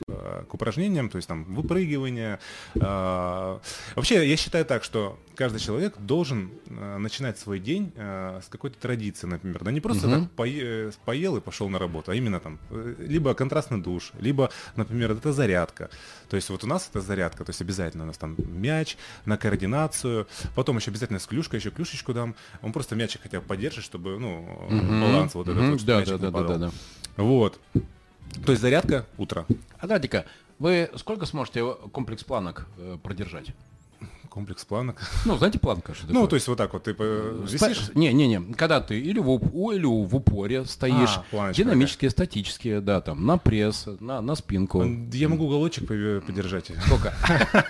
к упражнениям, то есть там выпрыгивание. э, Вообще, я считаю так, что каждый человек должен э, начинать свой день э, с какой-то традиции, например. Да не просто так пое- поел и пошел на работу, а именно там э, либо контрастный душ, либо, например, это зарядка. То есть вот у нас это зарядка, то есть обязательно у нас там мяч на координацию, потом еще обязательно с клюшкой, еще клюшечку дам. Он просто мячик хотя бы поддержит, чтобы, ну, баланс вот этот, Мгм. вот, Да, да, да, да, да, да. Вот. То есть зарядка утро. А Дадика, вы сколько сможете комплекс планок э, продержать? Комплекс планок. Ну, знаете планка, что Ну, такое? то есть вот так вот ты висишь, Не, не, не. Когда ты или в, уп- или в упоре стоишь, А, динамические, статические, да, там, на пресс, на, на спинку. я могу уголочек подержать. Сколько?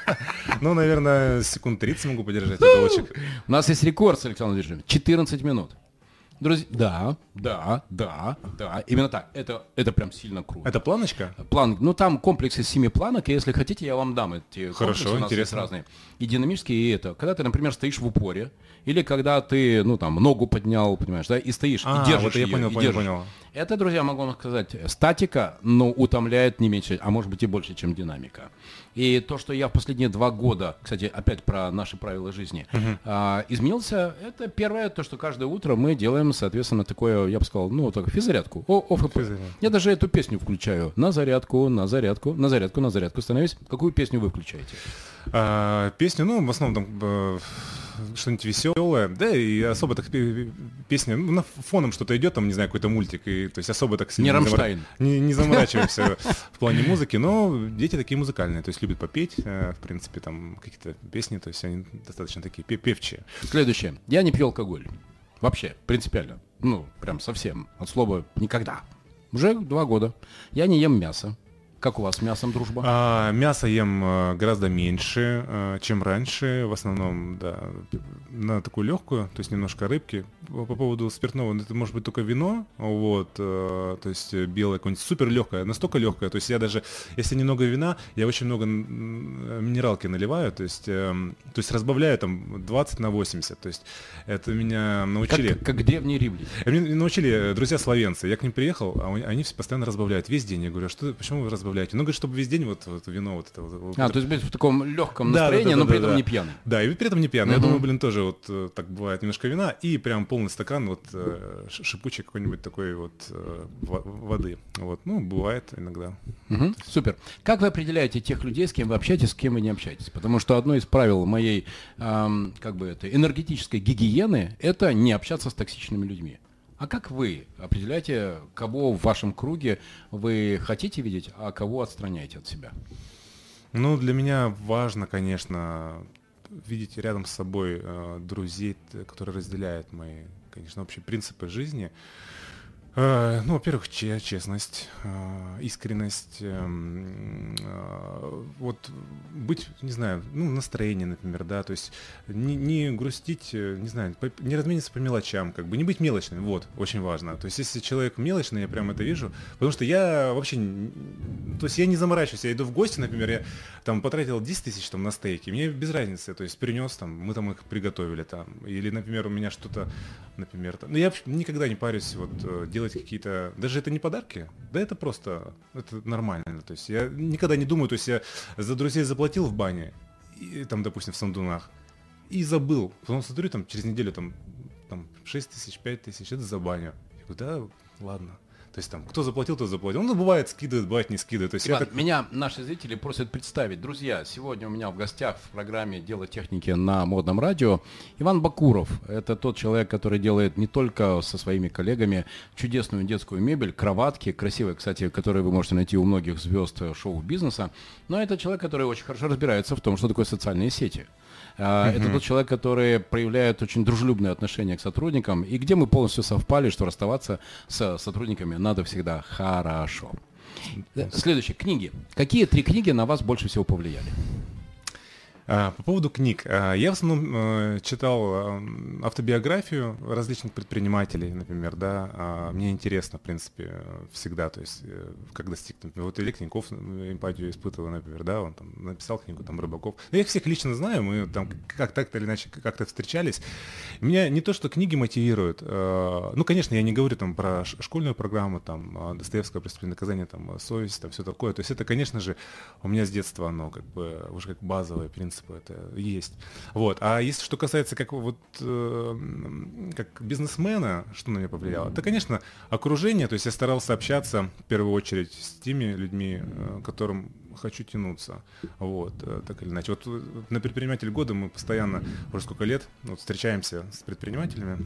Ну, наверное, секунд 30 могу подержать уголочек. У нас есть рекорд с Александром Владимировичем. 14 минут. Друзья, да, да, да, да. Именно так. Это, это прям сильно круто. Это планочка? План, ну там комплекс из семи планок, и если хотите, я вам дам эти Хорошо, у нас есть разные. И динамические, и это. Когда ты, например, стоишь в упоре, или когда ты, ну там, ногу поднял, понимаешь, да, и стоишь, А, и держишь вот я её, понял, и понял, держишь. понял. Это, друзья, могу вам сказать, статика, но утомляет не меньше, а может быть и больше, чем динамика. И то, что я в последние два года, кстати, опять про наши правила жизни, а, изменился, это первое, то, что каждое утро мы делаем, соответственно, такое, я бы сказал, ну, так, физзарядку, О, ОФП. Физзарядку. Я даже эту песню включаю. На зарядку, на зарядку, на зарядку, на зарядку. Становись. Какую песню вы включаете? А, песню, ну, в основном там э, что-нибудь веселое, да, и особо так пе- песни, ну, на фоном что-то идет, там, не знаю, какой-то мультик, и, то есть особо так Не «Рамштайн». не, не заморачиваемся в плане музыки, но дети такие музыкальные, то есть любят попеть, э, в принципе, там, какие-то песни, то есть они достаточно такие пе- певчие. Следующее. Я не пью алкоголь. Вообще, принципиально. Ну, прям совсем. От слова никогда. Уже два года. Я не ем мясо. Как у вас с мясом дружба? А, мясо ем э, гораздо меньше, э, чем раньше. В основном, да, на такую легкую, то есть немножко рыбки. По, по поводу спиртного, ну, это может быть только вино, вот, э, то есть белое какое-нибудь супер легкое, настолько легкое. То есть я даже, если немного вина, я очень много минералки наливаю, то есть, эм, то есть разбавляю там 20 на 80. То есть это меня научили. как, как древний римляне. А Меня научили друзья словенцы. Я к ним приехал, а они- постоянно разбавляют весь день. Я говорю, а что, почему вы разбавляете? Ну, говорит, чтобы весь день вот, вот вино вот это вот. А, то есть быть в таком легком Да, да, настроении, да, но да, при да, этом да. не пьяный. Да, и при этом не пьяный. Я думаю, блин, тоже вот э, так бывает немножко вина и прям полный стакан вот э, шипучей какой-нибудь такой вот э, во- воды. Вот, ну, бывает иногда. Супер. Как вы определяете тех людей, с кем вы общаетесь, с кем вы не общаетесь? Потому что одно из правил моей, ам, как бы это, энергетической гигиены – это не общаться с токсичными людьми. А как вы определяете, кого в вашем круге вы хотите видеть, а кого отстраняете от себя? Ну, для меня важно, конечно, видеть рядом с собой э, друзей, которые разделяют мои, конечно, общие принципы жизни. Э, ну, во-первых, че- честность, э, искренность, эм, э, вот быть, не знаю, ну, настроение, например, да, то есть не, не грустить, э, не знаю, не размениться по мелочам, как бы, не быть мелочным, вот, очень важно. То есть если человек мелочный, я прям это вижу, потому что я вообще, то есть я не заморачиваюсь, я иду в гости, например, я там потратил 10 тысяч там на стейки, мне без разницы, то есть принес там, мы там их приготовили там, или, например, у меня что-то, например, там, ну я никогда не парюсь вот э, делать какие-то, даже это не подарки, да это просто, это нормально, то есть я никогда не думаю, то есть я за друзей заплатил в бане, и, там, допустим, в Сандунах, и забыл, потом смотрю, там, через неделю там, там 6 тысяч, 5 тысяч, это за баню. Я говорю, да, ладно. То есть там, кто заплатил, тот заплатил. Ну, бывает скидывает, бывает не скидывает. То есть Иван, это... меня наши зрители просят представить. Друзья, сегодня у меня в гостях в программе «Дело техники» на модном радио Иван Бакуров. Это тот человек, который делает не только со своими коллегами чудесную детскую мебель, кроватки, красивые, кстати, которые вы можете найти у многих звезд шоу-бизнеса, но это человек, который очень хорошо разбирается в том, что такое социальные сети. Uh-huh. Это тот человек, который проявляет очень дружелюбное отношение к сотрудникам, и где мы полностью совпали, что расставаться с сотрудниками надо всегда хорошо. Следующее. Книги. Какие три книги на вас больше всего повлияли? А, по поводу книг. А, я в основном э, читал автобиографию различных предпринимателей, например, да. А, мне интересно, в принципе, всегда, то есть, э, как достигнуть. Вот Илья Княков э, эмпатию испытывал, например, да, он там написал книгу, там, Рыбаков. Я их всех лично знаю, мы там как так-то или иначе как-то встречались. Меня не то, что книги мотивируют, ну, конечно, я не говорю там про школьную программу, там, Достоевское преступление наказание, там, совесть, там, все такое. То есть это, конечно же, у меня с детства оно как бы уже как базовый принцип принципу это есть. Вот. А если что касается как вот э, как бизнесмена, что на меня повлияло, это, конечно, окружение. То есть я старался общаться в первую очередь с теми людьми, э, которым хочу тянуться. Вот, э, так или иначе. Вот э, на предприниматель года мы постоянно, уже сколько лет, вот, встречаемся с предпринимателями,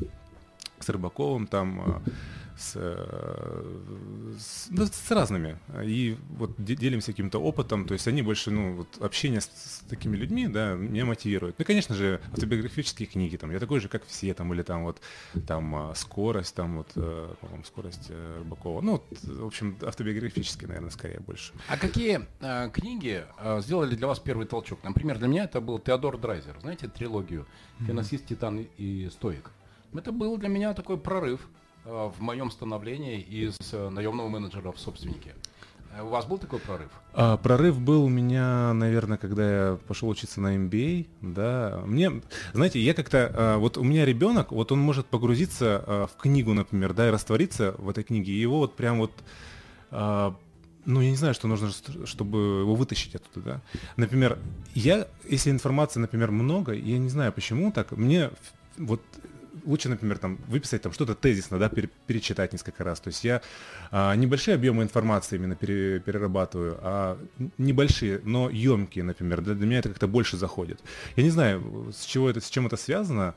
с Рыбаковым там, э, с, э, с, да, с разными. И вот делимся каким-то опытом, то есть они больше, ну, вот общение с, с такими людьми, да, меня мотивирует. Ну, конечно же, автобиографические книги, там, я такой же, как все, там, или там вот, там, а, скорость, там, вот, э, по-моему, скорость э, Рыбакова. Ну, вот, в общем, автобиографические, наверное, скорее больше. А какие э, книги э, сделали для вас первый толчок? Например, для меня это был Теодор Драйзер, знаете, трилогию «Финансист, Титан и Стоик». Это был для меня такой прорыв. Э, в моем становлении из э, наемного менеджера в собственнике. Э, у вас был такой прорыв? А, прорыв был у меня, наверное, когда я пошел учиться на MBA, да. Мне, знаете, я как-то, а, вот у меня ребенок, вот он может погрузиться а, в книгу, например, да, и раствориться в этой книге, и его вот прям вот а, ну, я не знаю, что нужно, чтобы его вытащить оттуда, да. Например, я, если информации, например, много, я не знаю почему так, мне вот лучше, например, там выписать там что-то тезисно, да, пере, перечитать несколько раз. То есть я а, небольшие объемы информации именно пере, перерабатываю, а небольшие, но емкие, например. Для, для меня это как-то больше заходит. Я не знаю, с чего это, с чем это связано,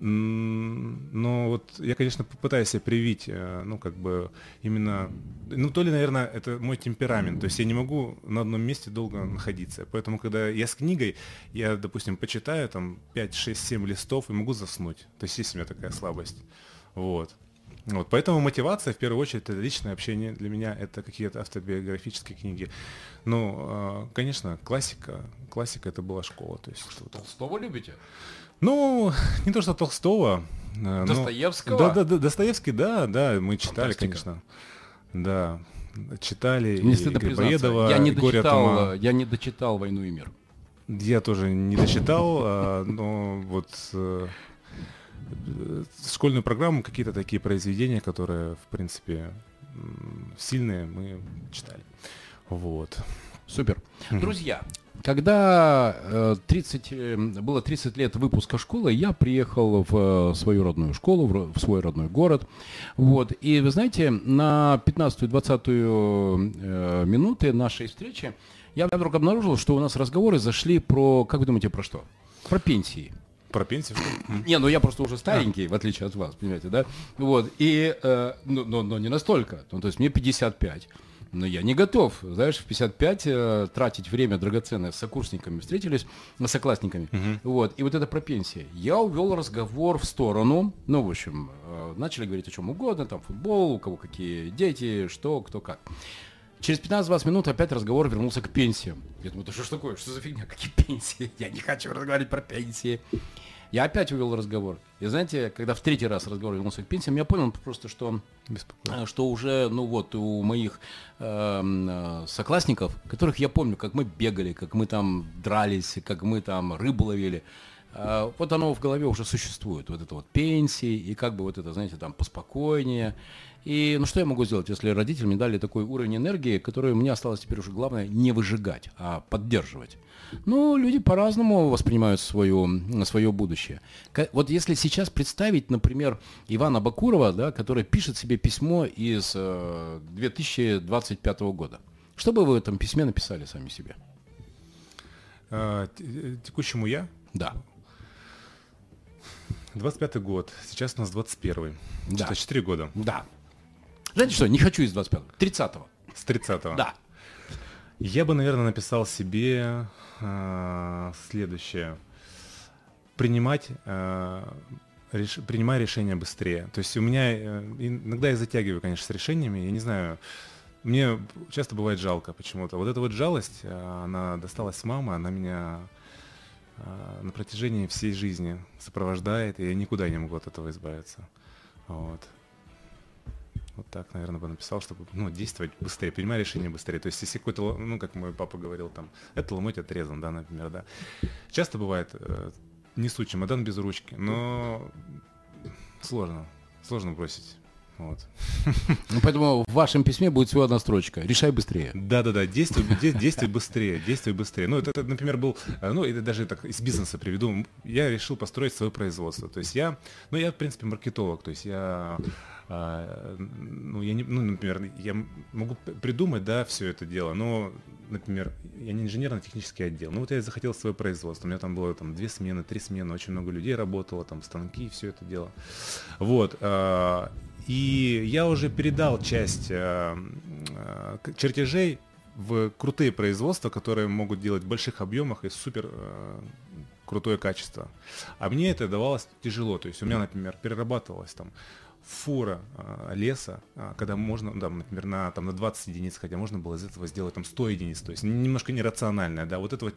но вот я, конечно, попытаюсь себе привить, э, ну, как бы, именно, ну, то ли, наверное, это мой темперамент, то есть я не могу на одном месте долго находиться, поэтому, когда я с книгой, я, допустим, почитаю там 5, 6, 7 листов и могу заснуть, то есть есть у меня такая слабость, вот. Вот, поэтому мотивация, в первую очередь, это личное общение. Для меня это какие-то автобиографические книги. Ну, а, конечно, классика. Классика это была школа. То есть, что Толстого любите? Ну, не то что Толстого. Э, Достоевского? Да, да, да, Достоевский, да, да, мы читали, Фантастика. конечно. Да, читали Мне и Грибоедова, я не, дочитал, я не дочитал «Войну и мир». Я тоже не дочитал, а, но вот э, школьную программу, какие-то такие произведения, которые, в принципе, сильные, мы читали. Вот. Супер. Друзья, когда 30, э, э, было 30 лет выпуска школы, я приехал в э, свою родную школу, в свой родной город. Вот. И вы знаете, на 15-20 минуты нашей встречи я вдруг обнаружил, что у нас разговоры зашли про, как вы думаете, про что? Про пенсии. Про пенсию? Не, ну я просто уже старенький, в отличие от вас, понимаете, да? Вот, и, э, но, но, но не настолько. Ну, то есть мне 55. Но я не готов, знаешь, в 55 э, тратить время драгоценное с сокурсниками, встретились, с соклассниками, uh-huh. вот, и вот это про пенсии. Я увел разговор в сторону, ну, в общем, э, начали говорить о чем угодно, там, футбол, у кого какие дети, что, кто как. Через 15-20 минут опять разговор вернулся к пенсиям. Я думаю, да что ж такое, что за фигня, какие пенсии? Я не хочу разговаривать про пенсии. Я опять увел разговор. И знаете, когда в третий раз разговор вернулся к пенсиям, я понял просто, что, э, что уже, ну вот, у моих эм, э, соклассников, которых я помню, как мы бегали, как мы там дрались, как мы там рыбу ловили, э, вот оно в голове уже существует, вот это вот пенсии, и как бы вот это, знаете, там поспокойнее. И ну что я могу сделать, если родители мне дали такой уровень энергии, который мне осталось теперь уже главное не выжигать, а поддерживать. Ну, люди по-разному воспринимают свое, свое будущее. Вот если сейчас представить, например, Ивана Бакурова, да, который пишет себе письмо из э, 2025 года. Что бы вы в этом письме написали сами себе? А, текущему я? Да. 25 год, сейчас у нас 21 Да. 4 года. Да. Знаете что, не хочу из 25-го, 30-го. С 30-го? Да. Я бы, наверное, написал себе э, следующее. Принимать, э, реш, принимай решения быстрее. То есть у меня, э, иногда я затягиваю, конечно, с решениями, я не знаю, мне часто бывает жалко почему-то. Вот эта вот жалость, э, она досталась с мамы, она меня э, на протяжении всей жизни сопровождает, и я никуда не могу от этого избавиться. Вот. Вот так, наверное, бы написал, чтобы ну, действовать быстрее, принимать решение быстрее. То есть, если какой-то, ну, как мой папа говорил, там, это ломоть отрезан, да, например, да. Часто бывает, э, несу чемодан без ручки, но сложно, сложно бросить. Вот. Ну, поэтому в вашем письме будет всего одна строчка. Решай быстрее. Да-да-да, действуй, действуй быстрее, действуй быстрее. Ну, это, это, например, был, э, ну, это даже так из бизнеса приведу. Я решил построить свое производство. То есть я, ну, я, в принципе, маркетолог. То есть я а, ну, я не, ну, например, я могу придумать, да, все это дело, но, например, я не инженерно-технический отдел. Ну, вот я захотел свое производство. У меня там было там две смены, три смены, очень много людей работало, там станки, все это дело. Вот. А, и я уже передал часть а, чертежей в крутые производства, которые могут делать в больших объемах и супер крутое качество. А мне это давалось тяжело. То есть у меня, например, перерабатывалось там фура а, леса, а, когда можно, да, например, на, там, на 20 единиц, хотя можно было из этого сделать там 100 единиц, то есть немножко нерациональная, да, вот эта вот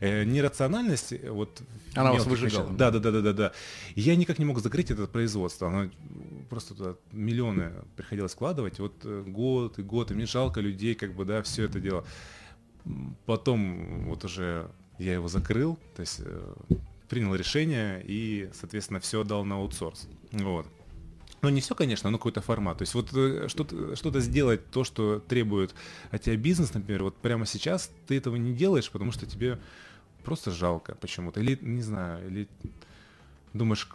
э, нерациональность, э, вот... Она вас выжигала. Да, да, да, да, да, да. Я никак не мог закрыть это производство, оно просто туда миллионы приходилось вкладывать, вот э, год и год, и мне жалко людей, как бы, да, все это дело. Потом вот уже я его закрыл, то есть э, принял решение и, соответственно, все дал на аутсорс. Вот. Но не все, конечно, но какой-то формат. То есть вот э, что-то, что-то сделать, то, что требует от тебя бизнес, например, вот прямо сейчас ты этого не делаешь, потому что тебе просто жалко почему-то. Или, не знаю, или думаешь,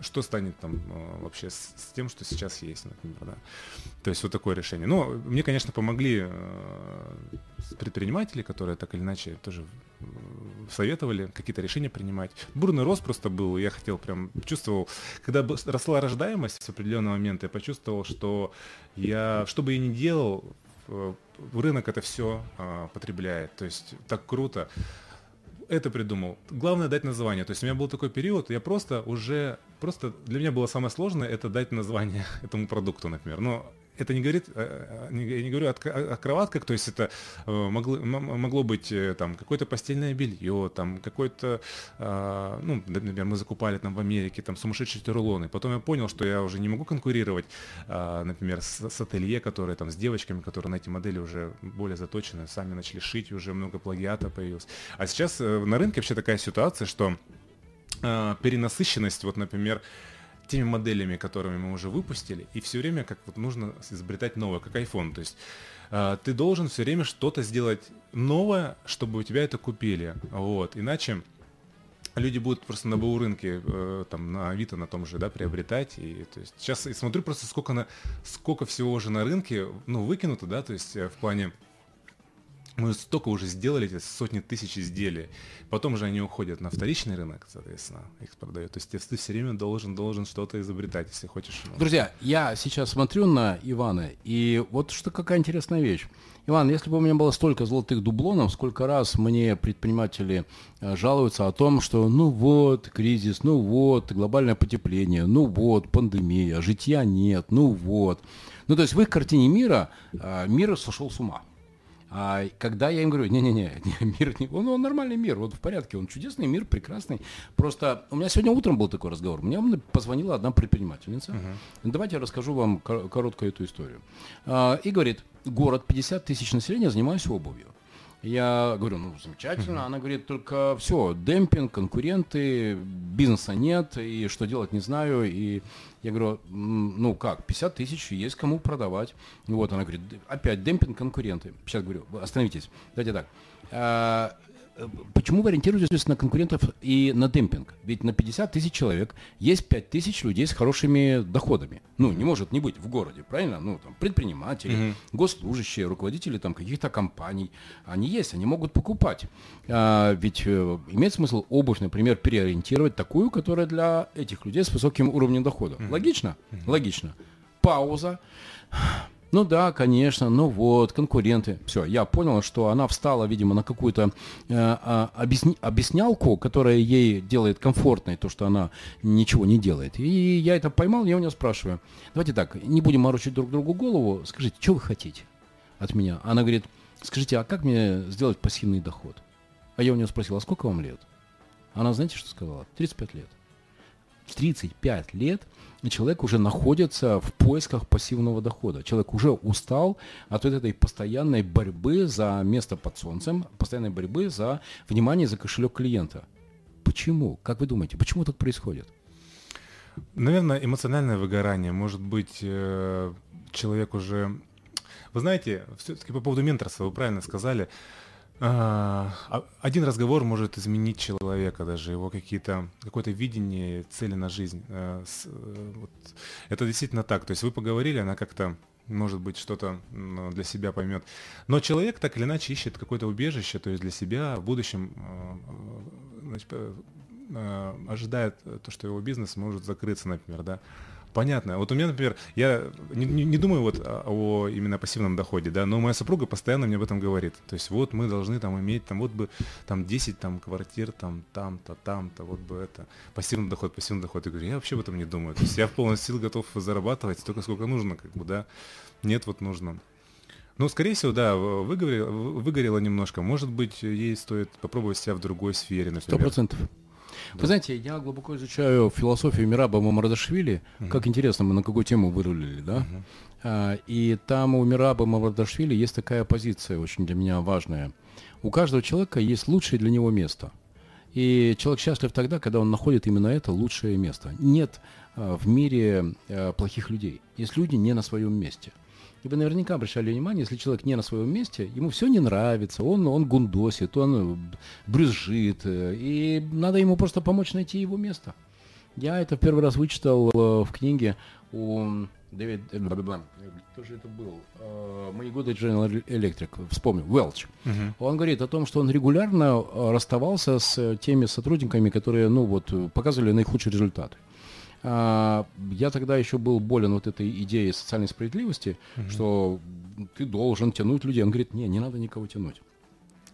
что станет там э, вообще с, с тем, что сейчас есть, например, да. То есть вот такое решение. Но мне, конечно, помогли э, предприниматели, которые так или иначе тоже советовали какие-то решения принимать. Бурный рост просто был, я хотел прям, чувствовал, когда росла рождаемость в определенный момент, я почувствовал, что я, что бы я ни делал, рынок это все потребляет. То есть так круто это придумал. Главное дать название. То есть у меня был такой период, я просто уже, просто для меня было самое сложное это дать название этому продукту, например. Но это не говорит, э, э, я не говорю о, кроватках, то есть это э, могло, могло быть там какое-то постельное белье, там какой-то, ну, например, мы закупали там в Америке там сумасшедшие рулоны. Потом я понял, что я уже не могу конкурировать, например, с, с ателье, которые там с девочками, которые на эти модели уже более заточены, сами начали шить, уже много плагиата появилось. А сейчас на рынке вообще такая ситуация, что перенасыщенность, вот, например, теми моделями, которыми мы уже выпустили, и все время как вот нужно изобретать новое, как iPhone. То есть э, ты должен все время что-то сделать новое, чтобы у тебя это купили. Вот. Иначе люди будут просто на БУ рынке, э, там, на Авито на том же, да, приобретать. И, то есть, сейчас я смотрю просто, сколько, на, сколько всего уже на рынке, ну, выкинуто, да, то есть, э, в плане мы столько уже сделали, эти сотни тысяч изделий. Потом же они уходят на вторичный рынок, соответственно, их продают. То есть ты все время должен, должен что-то изобретать, если хочешь. Друзья, я сейчас смотрю на Ивана, и вот что какая интересная вещь. Иван, если бы у меня было столько золотых дублонов, сколько раз мне предприниматели э, жалуются о том, что ну вот, кризис, ну вот, глобальное потепление, ну вот, пандемия, житья нет, ну вот. Ну, то есть в их картине мира э, мир сошел с ума. А когда я им говорю, не-не-не, мир не, он, он нормальный мир, вот в порядке, он чудесный мир, прекрасный. Просто у меня сегодня утром был такой разговор. Мне позвонила одна предпринимательница. Uh-huh. Давайте я расскажу вам короткую эту историю. А, и говорит, город 50 тысяч населения, занимаюсь обувью. Я говорю, ну, замечательно. Она говорит, только все, демпинг, конкуренты, бизнеса нет, и что делать не знаю. И я говорю, ну как, 50 тысяч есть кому продавать. Вот, она говорит, опять демпинг, конкуренты. Сейчас говорю, остановитесь, давайте так. Почему вы ориентируетесь на конкурентов и на демпинг? Ведь на 50 тысяч человек есть 5 тысяч людей с хорошими доходами. Ну, не может не быть в городе, правильно? Ну, там, предприниматели, mm-hmm. госслужащие, руководители там каких-то компаний. Они есть, они могут покупать. А, ведь э, имеет смысл обувь, например, переориентировать такую, которая для этих людей с высоким уровнем дохода. Mm-hmm. Логично? Mm-hmm. Логично. Пауза. Ну да, конечно, ну вот, конкуренты. Все, я понял, что она встала, видимо, на какую-то э, а, объясни, объяснялку, которая ей делает комфортной то, что она ничего не делает. И я это поймал, я у нее спрашиваю. Давайте так, не будем морочить друг другу голову. Скажите, что вы хотите от меня? Она говорит, скажите, а как мне сделать пассивный доход? А я у нее спросил, а сколько вам лет? Она, знаете, что сказала? 35 лет. 35 лет человек уже находится в поисках пассивного дохода. Человек уже устал от вот этой постоянной борьбы за место под солнцем, постоянной борьбы за внимание, за кошелек клиента. Почему? Как вы думаете, почему так происходит? Наверное, эмоциональное выгорание. Может быть, э, человек уже... Вы знаете, все-таки по поводу менторства, вы правильно сказали, один разговор может изменить человека, даже его какие-то какое-то видение, цели на жизнь. Э, э. Это действительно так. То есть вы поговорили, она как-то может быть, что-то для себя поймет. Но человек так или иначе ищет какое-то убежище, то есть для себя в будущем э, значит, ожидает то, что его бизнес может закрыться, например, да. Понятно. Вот у меня, например, я не, не, не думаю вот о, о именно пассивном доходе, да, но моя супруга постоянно мне об этом говорит. То есть вот мы должны там иметь, там вот бы там 10 там квартир, там там-то, там-то, вот бы это. Пассивный доход, пассивный доход. Я говорю, я вообще об этом не думаю. То есть я в полной сил готов зарабатывать столько, сколько нужно, как бы, да. Нет, вот нужно. Ну, скорее всего, да, выгорело, выгорело немножко. Может быть, ей стоит попробовать себя в другой сфере, например. Сто процентов. Вы знаете, я глубоко изучаю философию Мираба Мамардашвили. Угу. Как интересно, мы на какую тему вырулили, да? Угу. А, и там у Мираба Мамардашвили есть такая позиция, очень для меня важная. У каждого человека есть лучшее для него место. И человек счастлив тогда, когда он находит именно это лучшее место. Нет а, в мире а, плохих людей. Есть люди не на своем месте. И вы наверняка обращали внимание, если человек не на своем месте, ему все не нравится, он, он гундосит, он брюзжит, э, и надо ему просто помочь найти его место. Я это в первый раз вычитал э, в книге у Дэвид, э, кто же это был? Мои годы General Electric, вспомнил, Welch. Uh-huh. Он говорит о том, что он регулярно расставался с теми сотрудниками, которые, ну вот, показывали наихудшие результаты. Я тогда еще был болен вот этой идеей социальной справедливости, угу. что ты должен тянуть людей. Он говорит, не, не надо никого тянуть.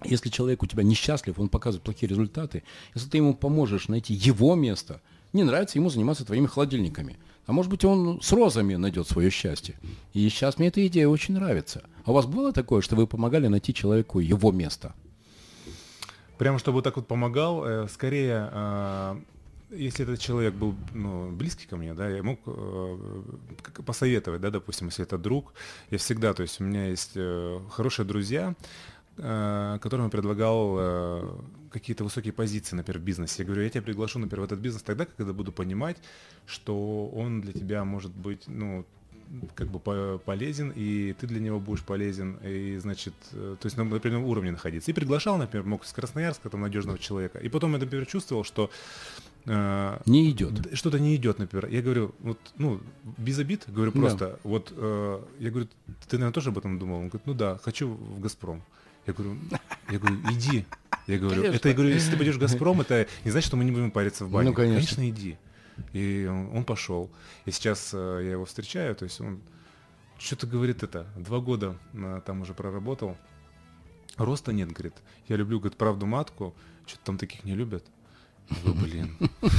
Если человек у тебя несчастлив, он показывает плохие результаты, если ты ему поможешь найти его место, не нравится ему заниматься твоими холодильниками. А может быть, он с розами найдет свое счастье. И сейчас мне эта идея очень нравится. А у вас было такое, что вы помогали найти человеку его место? Прямо чтобы так вот помогал, э, скорее а, если этот человек был ну, близкий ко мне, да, я мог э, посоветовать, да, допустим, если это друг, я всегда, то есть у меня есть э, хорошие друзья, э, которым я предлагал э, какие-то высокие позиции, например, в бизнесе. Я говорю, я тебя приглашу, например, в этот бизнес тогда, когда буду понимать, что он для тебя может быть, ну, как бы полезен, и ты для него будешь полезен, и, значит, э, то есть на определенном уровне находиться. И приглашал, например, мог с Красноярска, там, надежного человека. И потом я, например, чувствовал, что э, не идет. Что-то не идет, например. Я говорю, вот, ну, без обид, говорю просто, да. вот, э, я говорю, ты, наверное, тоже об этом думал? Он говорит, ну да, хочу в «Газпром». Я говорю, я говорю, иди. Я говорю, конечно. это, я говорю, если ты пойдешь в «Газпром», это не значит, что мы не будем париться в бане. Ну, конечно. Конечно, иди. И он, он пошел. И сейчас э, я его встречаю, то есть он что-то говорит это, два года э, там уже проработал. Роста нет, говорит. Я люблю, говорит, правду матку, что-то там таких не любят. Блин.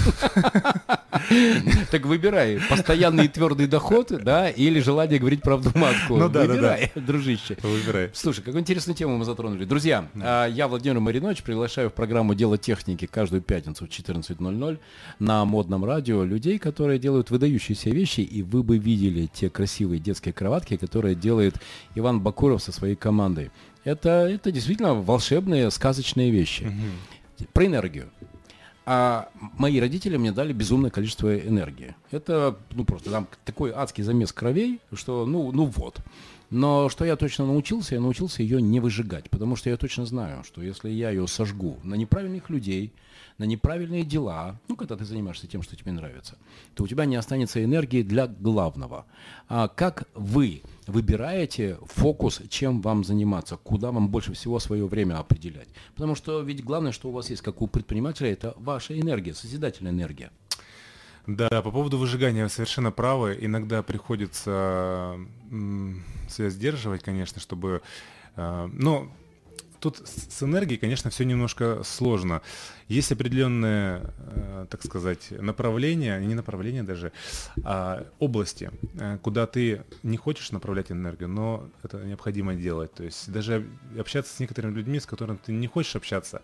Так выбирай, постоянный и твердый доход, да, или желание говорить правду матку. Ну да, да, Выбирай, дружище. Выбирай. Слушай, какую интересную тему мы затронули. Друзья, а, я, Владимир Маринович, приглашаю в программу «Дело техники» каждую пятницу в 14.00 на модном радио людей, которые делают выдающиеся вещи, и вы бы видели те красивые детские кроватки, которые делает Иван Бакуров со своей командой. Это, это действительно волшебные, сказочные вещи. Про энергию. А мои родители мне дали безумное количество энергии. Это, ну, просто там такой адский замес кровей, что, ну, ну вот. Но что я точно научился, я научился ее не выжигать, потому что я точно знаю, что если я ее сожгу на неправильных людей, на неправильные дела, ну, когда ты занимаешься тем, что тебе нравится, то у тебя не останется энергии для главного. А как вы выбираете фокус, чем вам заниматься, куда вам больше всего свое время определять? Потому что ведь главное, что у вас есть, как у предпринимателя, это ваша энергия, созидательная энергия. Да, по поводу выжигания вы совершенно правы. Иногда приходится себя сдерживать, конечно, чтобы... Э, но тут с с энергией, конечно, все немножко сложно. Есть определенные, э, так сказать, направления, не направления даже, а области, э, куда ты не хочешь направлять энергию, но это необходимо делать. То есть даже общаться с некоторыми людьми, с которыми ты не хочешь общаться,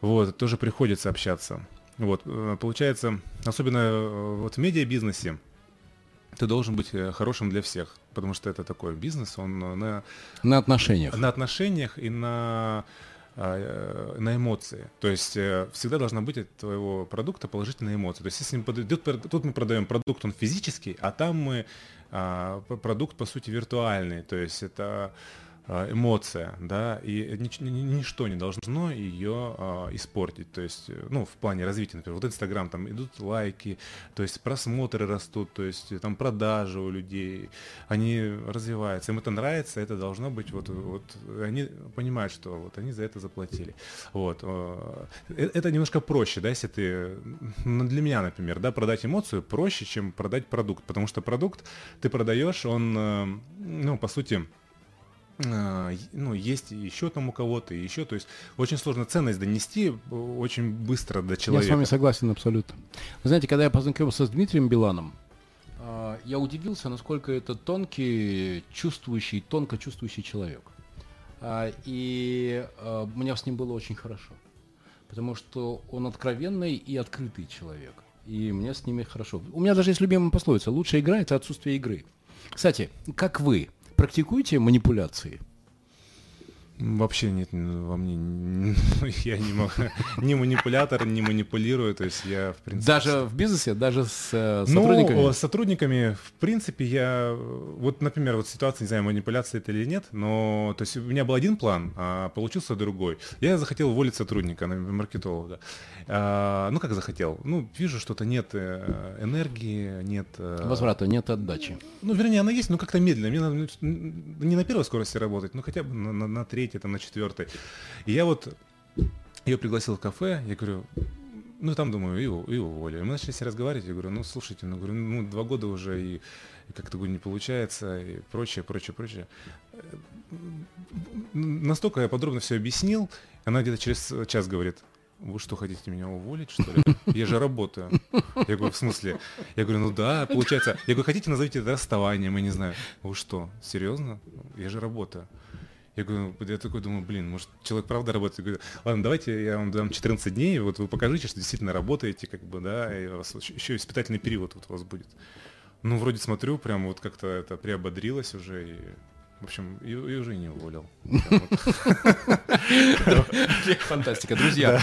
вот, тоже приходится общаться. Вот, э, получается, особенно э, вот в медиабизнесе, ты должен быть э, хорошим для всех, потому что это такой бизнес, он на, На отношениях. на отношениях и на, а, на эмоции. То есть всегда должна быть от твоего продукта положительная эмоция. То есть если подойдет, тут мы продаем продукт, он физический, а там мы а, продукт, по сути, виртуальный. То есть это эмоция, да, и нич- ни- ни- ничто не должно ее а, испортить, то есть, э, ну, в плане развития, например, вот Инстаграм, там идут лайки, то есть просмотры растут, то есть э, там продажи у людей, они развиваются, им это нравится, это должно быть, вот, вот они понимают, что вот они за это заплатили, вот, э, э, это немножко проще, да, если ты, ну, для меня, например, да, продать эмоцию проще, чем продать продукт, потому что продукт ты продаешь, он, э, ну, по сути, ну, есть еще там у кого-то, еще, то есть очень сложно ценность донести э, очень быстро до Я человека. с вами согласен абсолютно. Вы знаете, когда я познакомился с Дмитрием Биланом, а, я удивился, насколько это тонкий, чувствующий, тонко чувствующий человек. И мне с ним было очень хорошо. Потому что он откровенный и открытый человек. И мне с ними хорошо. У меня даже есть любимая пословица. Лучшая игра – это отсутствие игры. Кстати, как вы? Практикуете манипуляции? Вообще нет во мне, я не, могу, не манипулятор, не манипулирую, то есть я, в принципе... Даже в бизнесе, даже с э, Ну, сотрудниками? о, с сотрудниками, в принципе, я... Вот, например, вот ситуация, не знаю, манипуляция это или нет, но... То есть у меня был один план, а получился другой. Я захотел уволить сотрудника, маркетолога. А, ну, как захотел? Ну, вижу, что-то нет э, энергии, нет... э, Возврата, нет отдачи. Ну, вернее, она есть, но как-то медленно. Мне надо ну, не на первой скорости работать, но хотя бы на, на- на третьей, там, на четвертой. И я вот ее пригласил в кафе, я говорю, ну, там, думаю, и, и уволю. И мы начали с ней разговаривать, я говорю, ну, слушайте, ну, говорю, ну, два года уже, и, и как-то говорю, не получается, и прочее, прочее, прочее. Э, Настолько я подробно все объяснил, она где-то через час говорит, вы что, хотите меня уволить, что ли? Я же работаю. Я говорю, в смысле? Я говорю, ну да, получается. Я говорю, хотите, назовите это расставанием, я не знаю. Вы что, серьезно? Я же работаю. Я говорю, я такой думаю, блин, может, человек правда работает? Я говорю, ладно, давайте я вам дам 14 дней, вот вы покажите, что действительно работаете, как бы, да, и у вас еще испытательный период вот у вас будет. Ну, вроде смотрю, прям вот как-то это приободрилось уже, и, в общем, и, уже не уволил. Фантастика. Друзья,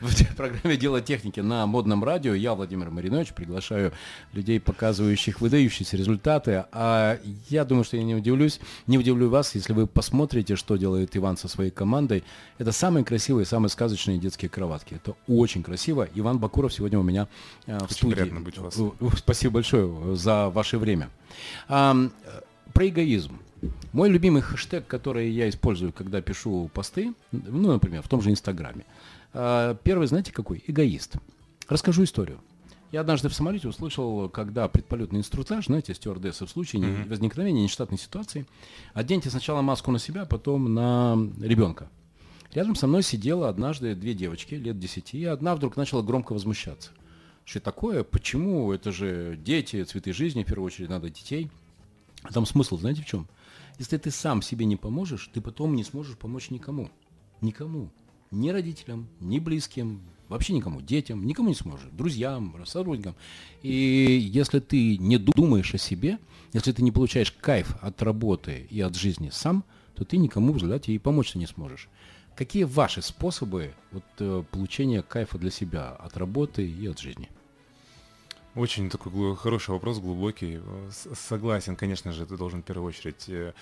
в программе «Дело техники» на модном радио я, Владимир Маринович, приглашаю людей, показывающих выдающиеся результаты. А я думаю, что я не удивлюсь, не удивлю вас, если вы посмотрите, что делает Иван со своей командой. Это самые красивые, самые сказочные детские кроватки. Это очень красиво. Иван Бакуров сегодня у меня э, в студии. приятно быть у вас. Спасибо большое за ваше время. Э, Про эгоизм. Мой любимый хэштег, который я использую, когда пишу посты, ну, например, в том же Инстаграме. А, Первый, знаете, какой? Эгоист. Расскажу историю. Я однажды в самолете услышал, когда предполетный инструктаж, знаете, стюардессы в случае не- возникновения нештатной ситуации, оденьте сначала маску на себя, потом на ребенка. Рядом со мной сидела однажды две девочки лет десяти, и одна вдруг начала громко возмущаться. Что такое? Почему? Это же дети, цветы жизни, в первую очередь надо детей. А там смысл, знаете, в чем? Если ты сам себе не поможешь, ты потом не сможешь помочь никому. Никому. Ни родителям, ни близким, вообще никому, детям, никому не сможешь, друзьям, сотрудникам. И если ты не думаешь о себе, если ты не получаешь кайф от работы и от жизни сам, то ты никому, взгляд, и помочь не сможешь. Какие ваши способы вот, э, получения кайфа для себя от работы и от жизни? Очень такой хороший вопрос, глубокий. Согласен, конечно же, ты должен в первую очередь э,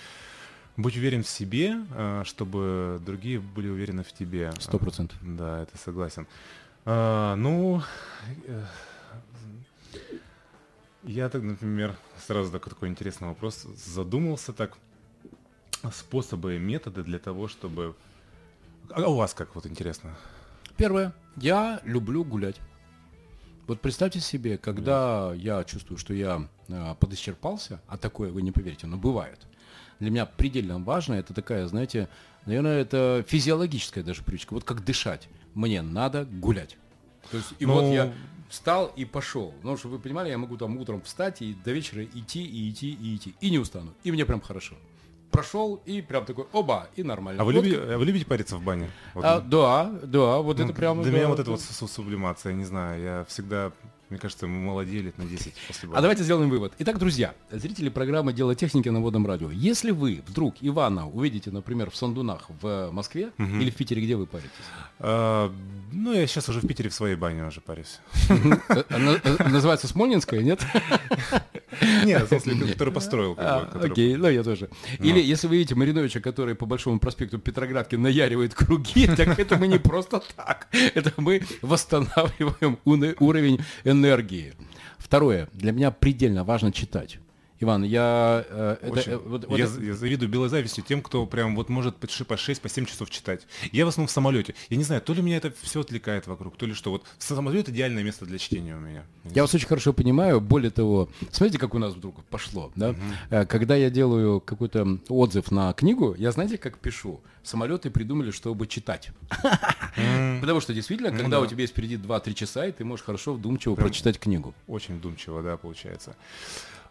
быть уверен в себе, э, чтобы другие были уверены в тебе. Сто процентов. Да, это согласен. А, ну, я так, например, сразу такой, такой интересный вопрос задумался так. Способы, методы для того, чтобы а у вас как вот интересно? Первое. Я люблю гулять. Вот представьте себе, когда yes. я чувствую, что я э, подисчерпался, а такое вы не поверите, но бывает. Для меня предельно важно, это такая, знаете, наверное, это физиологическая даже привычка. Вот как дышать. Мне надо гулять. То есть, и ну... вот я встал и пошел. Ну, чтобы вы понимали, я могу там утром встать и до вечера идти, и идти, и идти. И не устану. И мне прям хорошо прошел и прям такой, оба, и нормально. А вы, вот. любите, а вы любите париться в бане? Вот. А, да, да, вот ну, это прямо... Для да, меня вот это вот сублимация, не знаю, я всегда мне кажется, мы молодели на 10 после. А давайте сделаем вывод. Итак, друзья, зрители программы «Дело техники» на водном радио. Если вы вдруг Ивана увидите, например, в Сандунах в Москве угу. или в Питере, где вы паритесь? А, ну, я сейчас уже в Питере в своей бане уже парюсь. Называется Смольнинская, нет? Нет, который построил. А, окей, ну я тоже. Или если вы видите Мариновича, который по Большому проспекту Петроградки наяривает круги, так это мы не просто так. Это мы восстанавливаем уровень энергии. Второе. Для меня предельно важно читать. Иван, я... Э, это, э, вот, вот я, это... я завидую белой завистью тем, кто прям вот может по 6, по 6, по 7 часов читать. Я в основном в самолете. Я не знаю, то ли меня это все отвлекает вокруг, то ли что. Вот самолет идеальное место для чтения у меня. Я вас очень хорошо понимаю. Более того, смотрите, как у нас вдруг пошло. Да? Угу. Когда я делаю какой-то отзыв на книгу, я знаете, как пишу? Самолеты придумали, чтобы читать. Потому что действительно, ну когда у тебя есть впереди 2-3 часа, и ты можешь хорошо вдумчиво прочитать книгу. Очень вдумчиво, да, получается.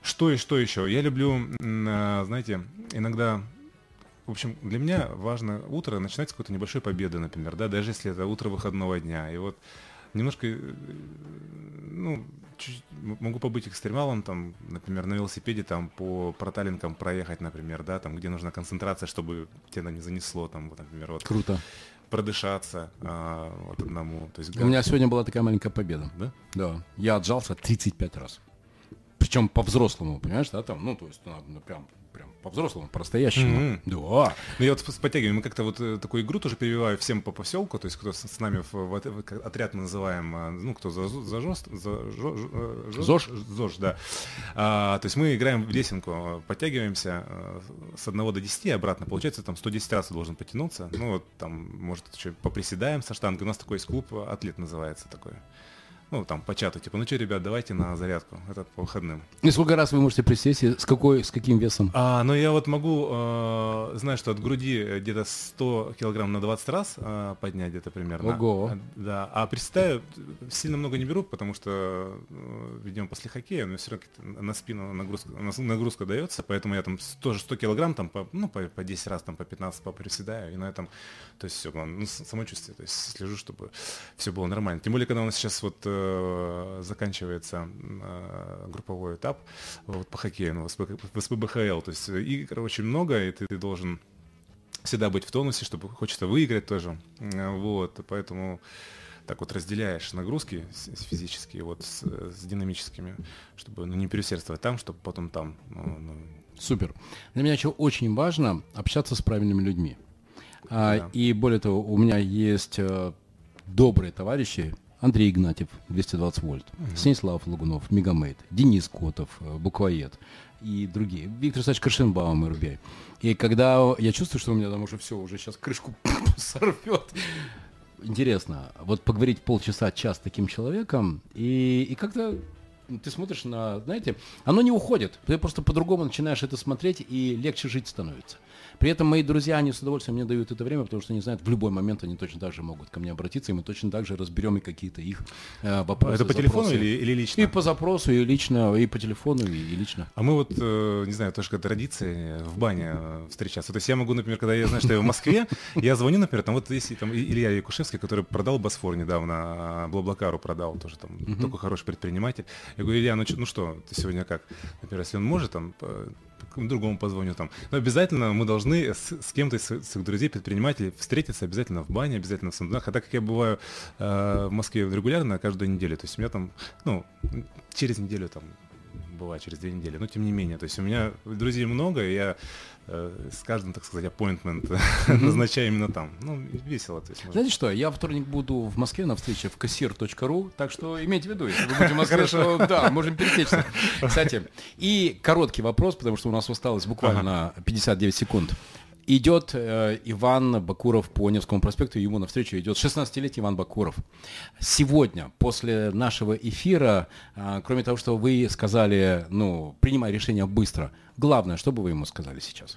Что и что еще? Я люблю, а, знаете, иногда в общем, для меня важно утро начинать с какой-то небольшой победы, например, да, даже если это утро выходного дня. И вот немножко, э, ну, чуть, могу побыть экстремалом, там, например, на велосипеде там по проталинкам проехать, например, да, там, где нужна концентрация, чтобы тебя не занесло, там, вот, например, вот. Круто. Продышаться а, вот одному. То есть, У меня сегодня была такая маленькая победа. Да? Да. Я отжался 35 раз. Причем по-взрослому, понимаешь, да, там, ну, то есть, ну, прям по-взрослому, по-настоящему. Mm-hmm. Да. Ну, я вот с подтягиваем, мы как-то вот э, такую игру тоже перебиваю всем по поселку, то есть кто с, с нами в, в, в отряд мы называем, а, ну, кто за, за, жост, за жо, жо, ЗОЖ? ЗОЖ, да. А, то есть мы играем в лесенку, подтягиваемся э, с 1 до 10, обратно, получается, там 110 раз должен потянуться, ну, вот там, может, еще поприседаем со штангой, у нас такой есть клуб, атлет называется такой ну, там, по чату, типа, ну что, ребят, давайте на зарядку, это по выходным. И сколько раз вы можете присесть, с какой, с каким весом? А, ну, я вот могу, э, знаю, что от груди где-то 100 килограмм на 20 раз э, поднять где-то примерно. Ого. А, да, а приседаю, сильно много не беру, потому что э, ведем после хоккея, но все равно на спину нагрузка, нагрузка дается, поэтому я там тоже 100 килограмм, там, по, ну, по, по 10 раз, там, по 15 поприседаю, и на этом, то есть все, ну, самочувствие, то есть слежу, чтобы все было нормально. Тем более, когда у нас сейчас вот э, Э, заканчивается э, групповой этап вот, по хоккею, ну, в СПБХЛ. То есть игр очень много, и ты, ты должен всегда быть в тонусе, чтобы хочется выиграть тоже. Вот, поэтому так вот разделяешь нагрузки физические вот с, с динамическими, чтобы ну, не переусердствовать там, чтобы потом там. Ну, ну. Супер. Для меня еще очень важно общаться с правильными людьми. А, да. И более того, у меня есть э, добрые товарищи, Андрей Игнатьев, 220 вольт, угу. Станислав Лагунов, Мегамейт, Денис Котов, э, Буквоед и другие. Виктор Сач Крашенбаум, РБ. И когда я чувствую, что у меня там уже все, уже сейчас крышку сорвет, интересно, вот поговорить полчаса, час с таким человеком, и, и как-то ты смотришь на, знаете, оно не уходит, ты просто по-другому начинаешь это смотреть, и легче жить становится. При этом мои друзья, они с удовольствием мне дают это время, потому что они знают, в любой момент они точно так же могут ко мне обратиться, и мы точно так же разберем и какие-то их э, вопросы. Это по телефону или, или лично? И по запросу, и лично, и по телефону, и, и лично. А мы вот, э, не знаю, тоже как традиция в бане э, встречаться. То есть я могу, например, когда я знаю, что я в Москве, я звоню, например, там вот если там Илья Якушевский, который продал Босфор недавно, а, Блаблакару продал тоже там, такой хороший предприниматель. Я говорю, Илья, ну, ну что, ты сегодня как? Например, если он может, там, другому позвоню там. Но обязательно мы должны с, с кем-то из своих друзей, предпринимателей встретиться обязательно в бане, обязательно в Сандунах. А так как я бываю э, в Москве регулярно, каждую неделю, то есть у меня там, ну, через неделю там бывает через две недели, но тем не менее, то есть у меня друзей много, и я э, с каждым, так сказать, appointment назначаю именно там. Ну, весело. То есть, Знаете что, я вторник буду в Москве на встрече в кассир.ру, так что имейте в виду, если вы будете в Москве, что да, можем пересечься. Кстати, и короткий вопрос, потому что у нас осталось буквально ага. 59 секунд. Идет э, Иван Бакуров по Невскому проспекту, ему навстречу идет 16-летний Иван Бакуров. Сегодня, после нашего эфира, э, кроме того, что вы сказали, ну, принимай решение быстро, главное, что бы вы ему сказали сейчас?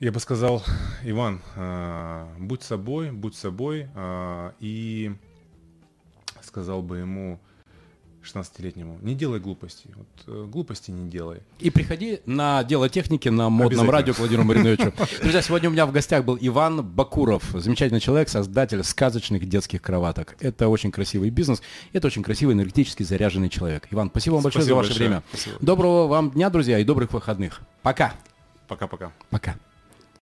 Я бы сказал, Иван, э, будь собой, будь собой, э, и сказал бы ему, 16-летнему. Не делай глупостей. Вот, э, глупости не делай. И приходи на дело техники на модном радио к Владимиру Мариновичу. Друзья, сегодня у меня в гостях был Иван Бакуров, замечательный человек, создатель сказочных детских кроваток. Это очень красивый бизнес, это очень красивый энергетически заряженный человек. Иван, спасибо вам большое спасибо за ваше большое. время. Спасибо. Доброго вам дня, друзья, и добрых выходных. Пока. Пока-пока. Пока. -пока. Пока.